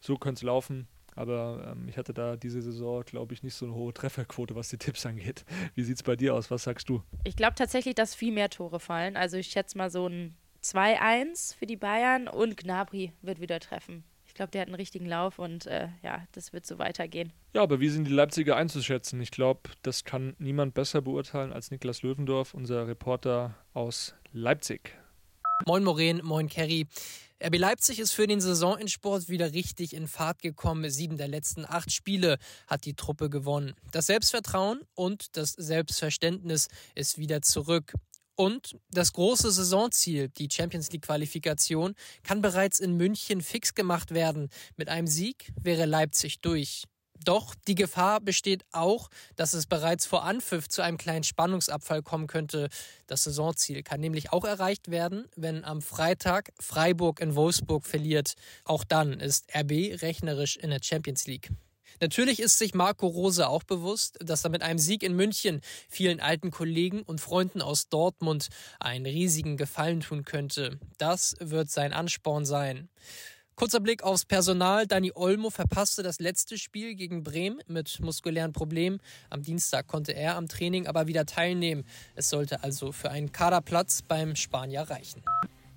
So könnte es laufen. Aber ähm, ich hatte da diese Saison, glaube ich, nicht so eine hohe Trefferquote, was die Tipps angeht. Wie sieht es bei dir aus? Was sagst du? Ich glaube tatsächlich, dass viel mehr Tore fallen. Also ich schätze mal so ein 2-1 für die Bayern und Gnabry wird wieder treffen glaube, der hat einen richtigen Lauf und äh, ja, das wird so weitergehen. Ja, aber wie sind die Leipziger einzuschätzen? Ich glaube, das kann niemand besser beurteilen als Niklas Löwendorf, unser Reporter aus Leipzig. Moin Moren, moin Kerry. RB Leipzig ist für den Saisonendsport wieder richtig in Fahrt gekommen. Sieben der letzten acht Spiele hat die Truppe gewonnen. Das Selbstvertrauen und das Selbstverständnis ist wieder zurück. Und das große Saisonziel, die Champions League Qualifikation, kann bereits in München fix gemacht werden. Mit einem Sieg wäre Leipzig durch. Doch die Gefahr besteht auch, dass es bereits vor Anpfiff zu einem kleinen Spannungsabfall kommen könnte. Das Saisonziel kann nämlich auch erreicht werden, wenn am Freitag Freiburg in Wolfsburg verliert. Auch dann ist RB rechnerisch in der Champions League. Natürlich ist sich Marco Rose auch bewusst, dass er mit einem Sieg in München vielen alten Kollegen und Freunden aus Dortmund einen riesigen Gefallen tun könnte. Das wird sein Ansporn sein. Kurzer Blick aufs Personal. Dani Olmo verpasste das letzte Spiel gegen Bremen mit muskulären Problemen. Am Dienstag konnte er am Training aber wieder teilnehmen. Es sollte also für einen Kaderplatz beim Spanier reichen.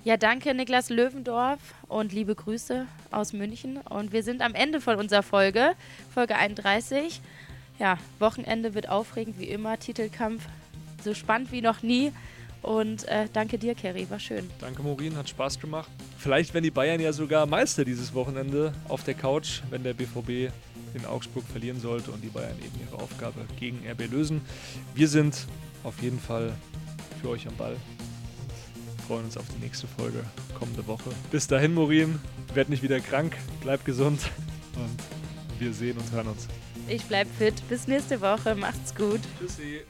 Ja, danke Niklas Löwendorf und liebe Grüße aus München. Und wir sind am Ende von unserer Folge, Folge 31. Ja, Wochenende wird aufregend wie immer, Titelkampf so spannend wie noch nie. Und äh, danke dir, Kerry, war schön. Danke, Morin, hat Spaß gemacht. Vielleicht werden die Bayern ja sogar Meister dieses Wochenende auf der Couch, wenn der BVB in Augsburg verlieren sollte und die Bayern eben ihre Aufgabe gegen RB lösen. Wir sind auf jeden Fall für euch am Ball freuen uns auf die nächste Folge kommende Woche. Bis dahin, Morin, werd nicht wieder krank, bleib gesund und wir sehen und hören uns. Ich bleib fit. Bis nächste Woche. Macht's gut. Tschüssi.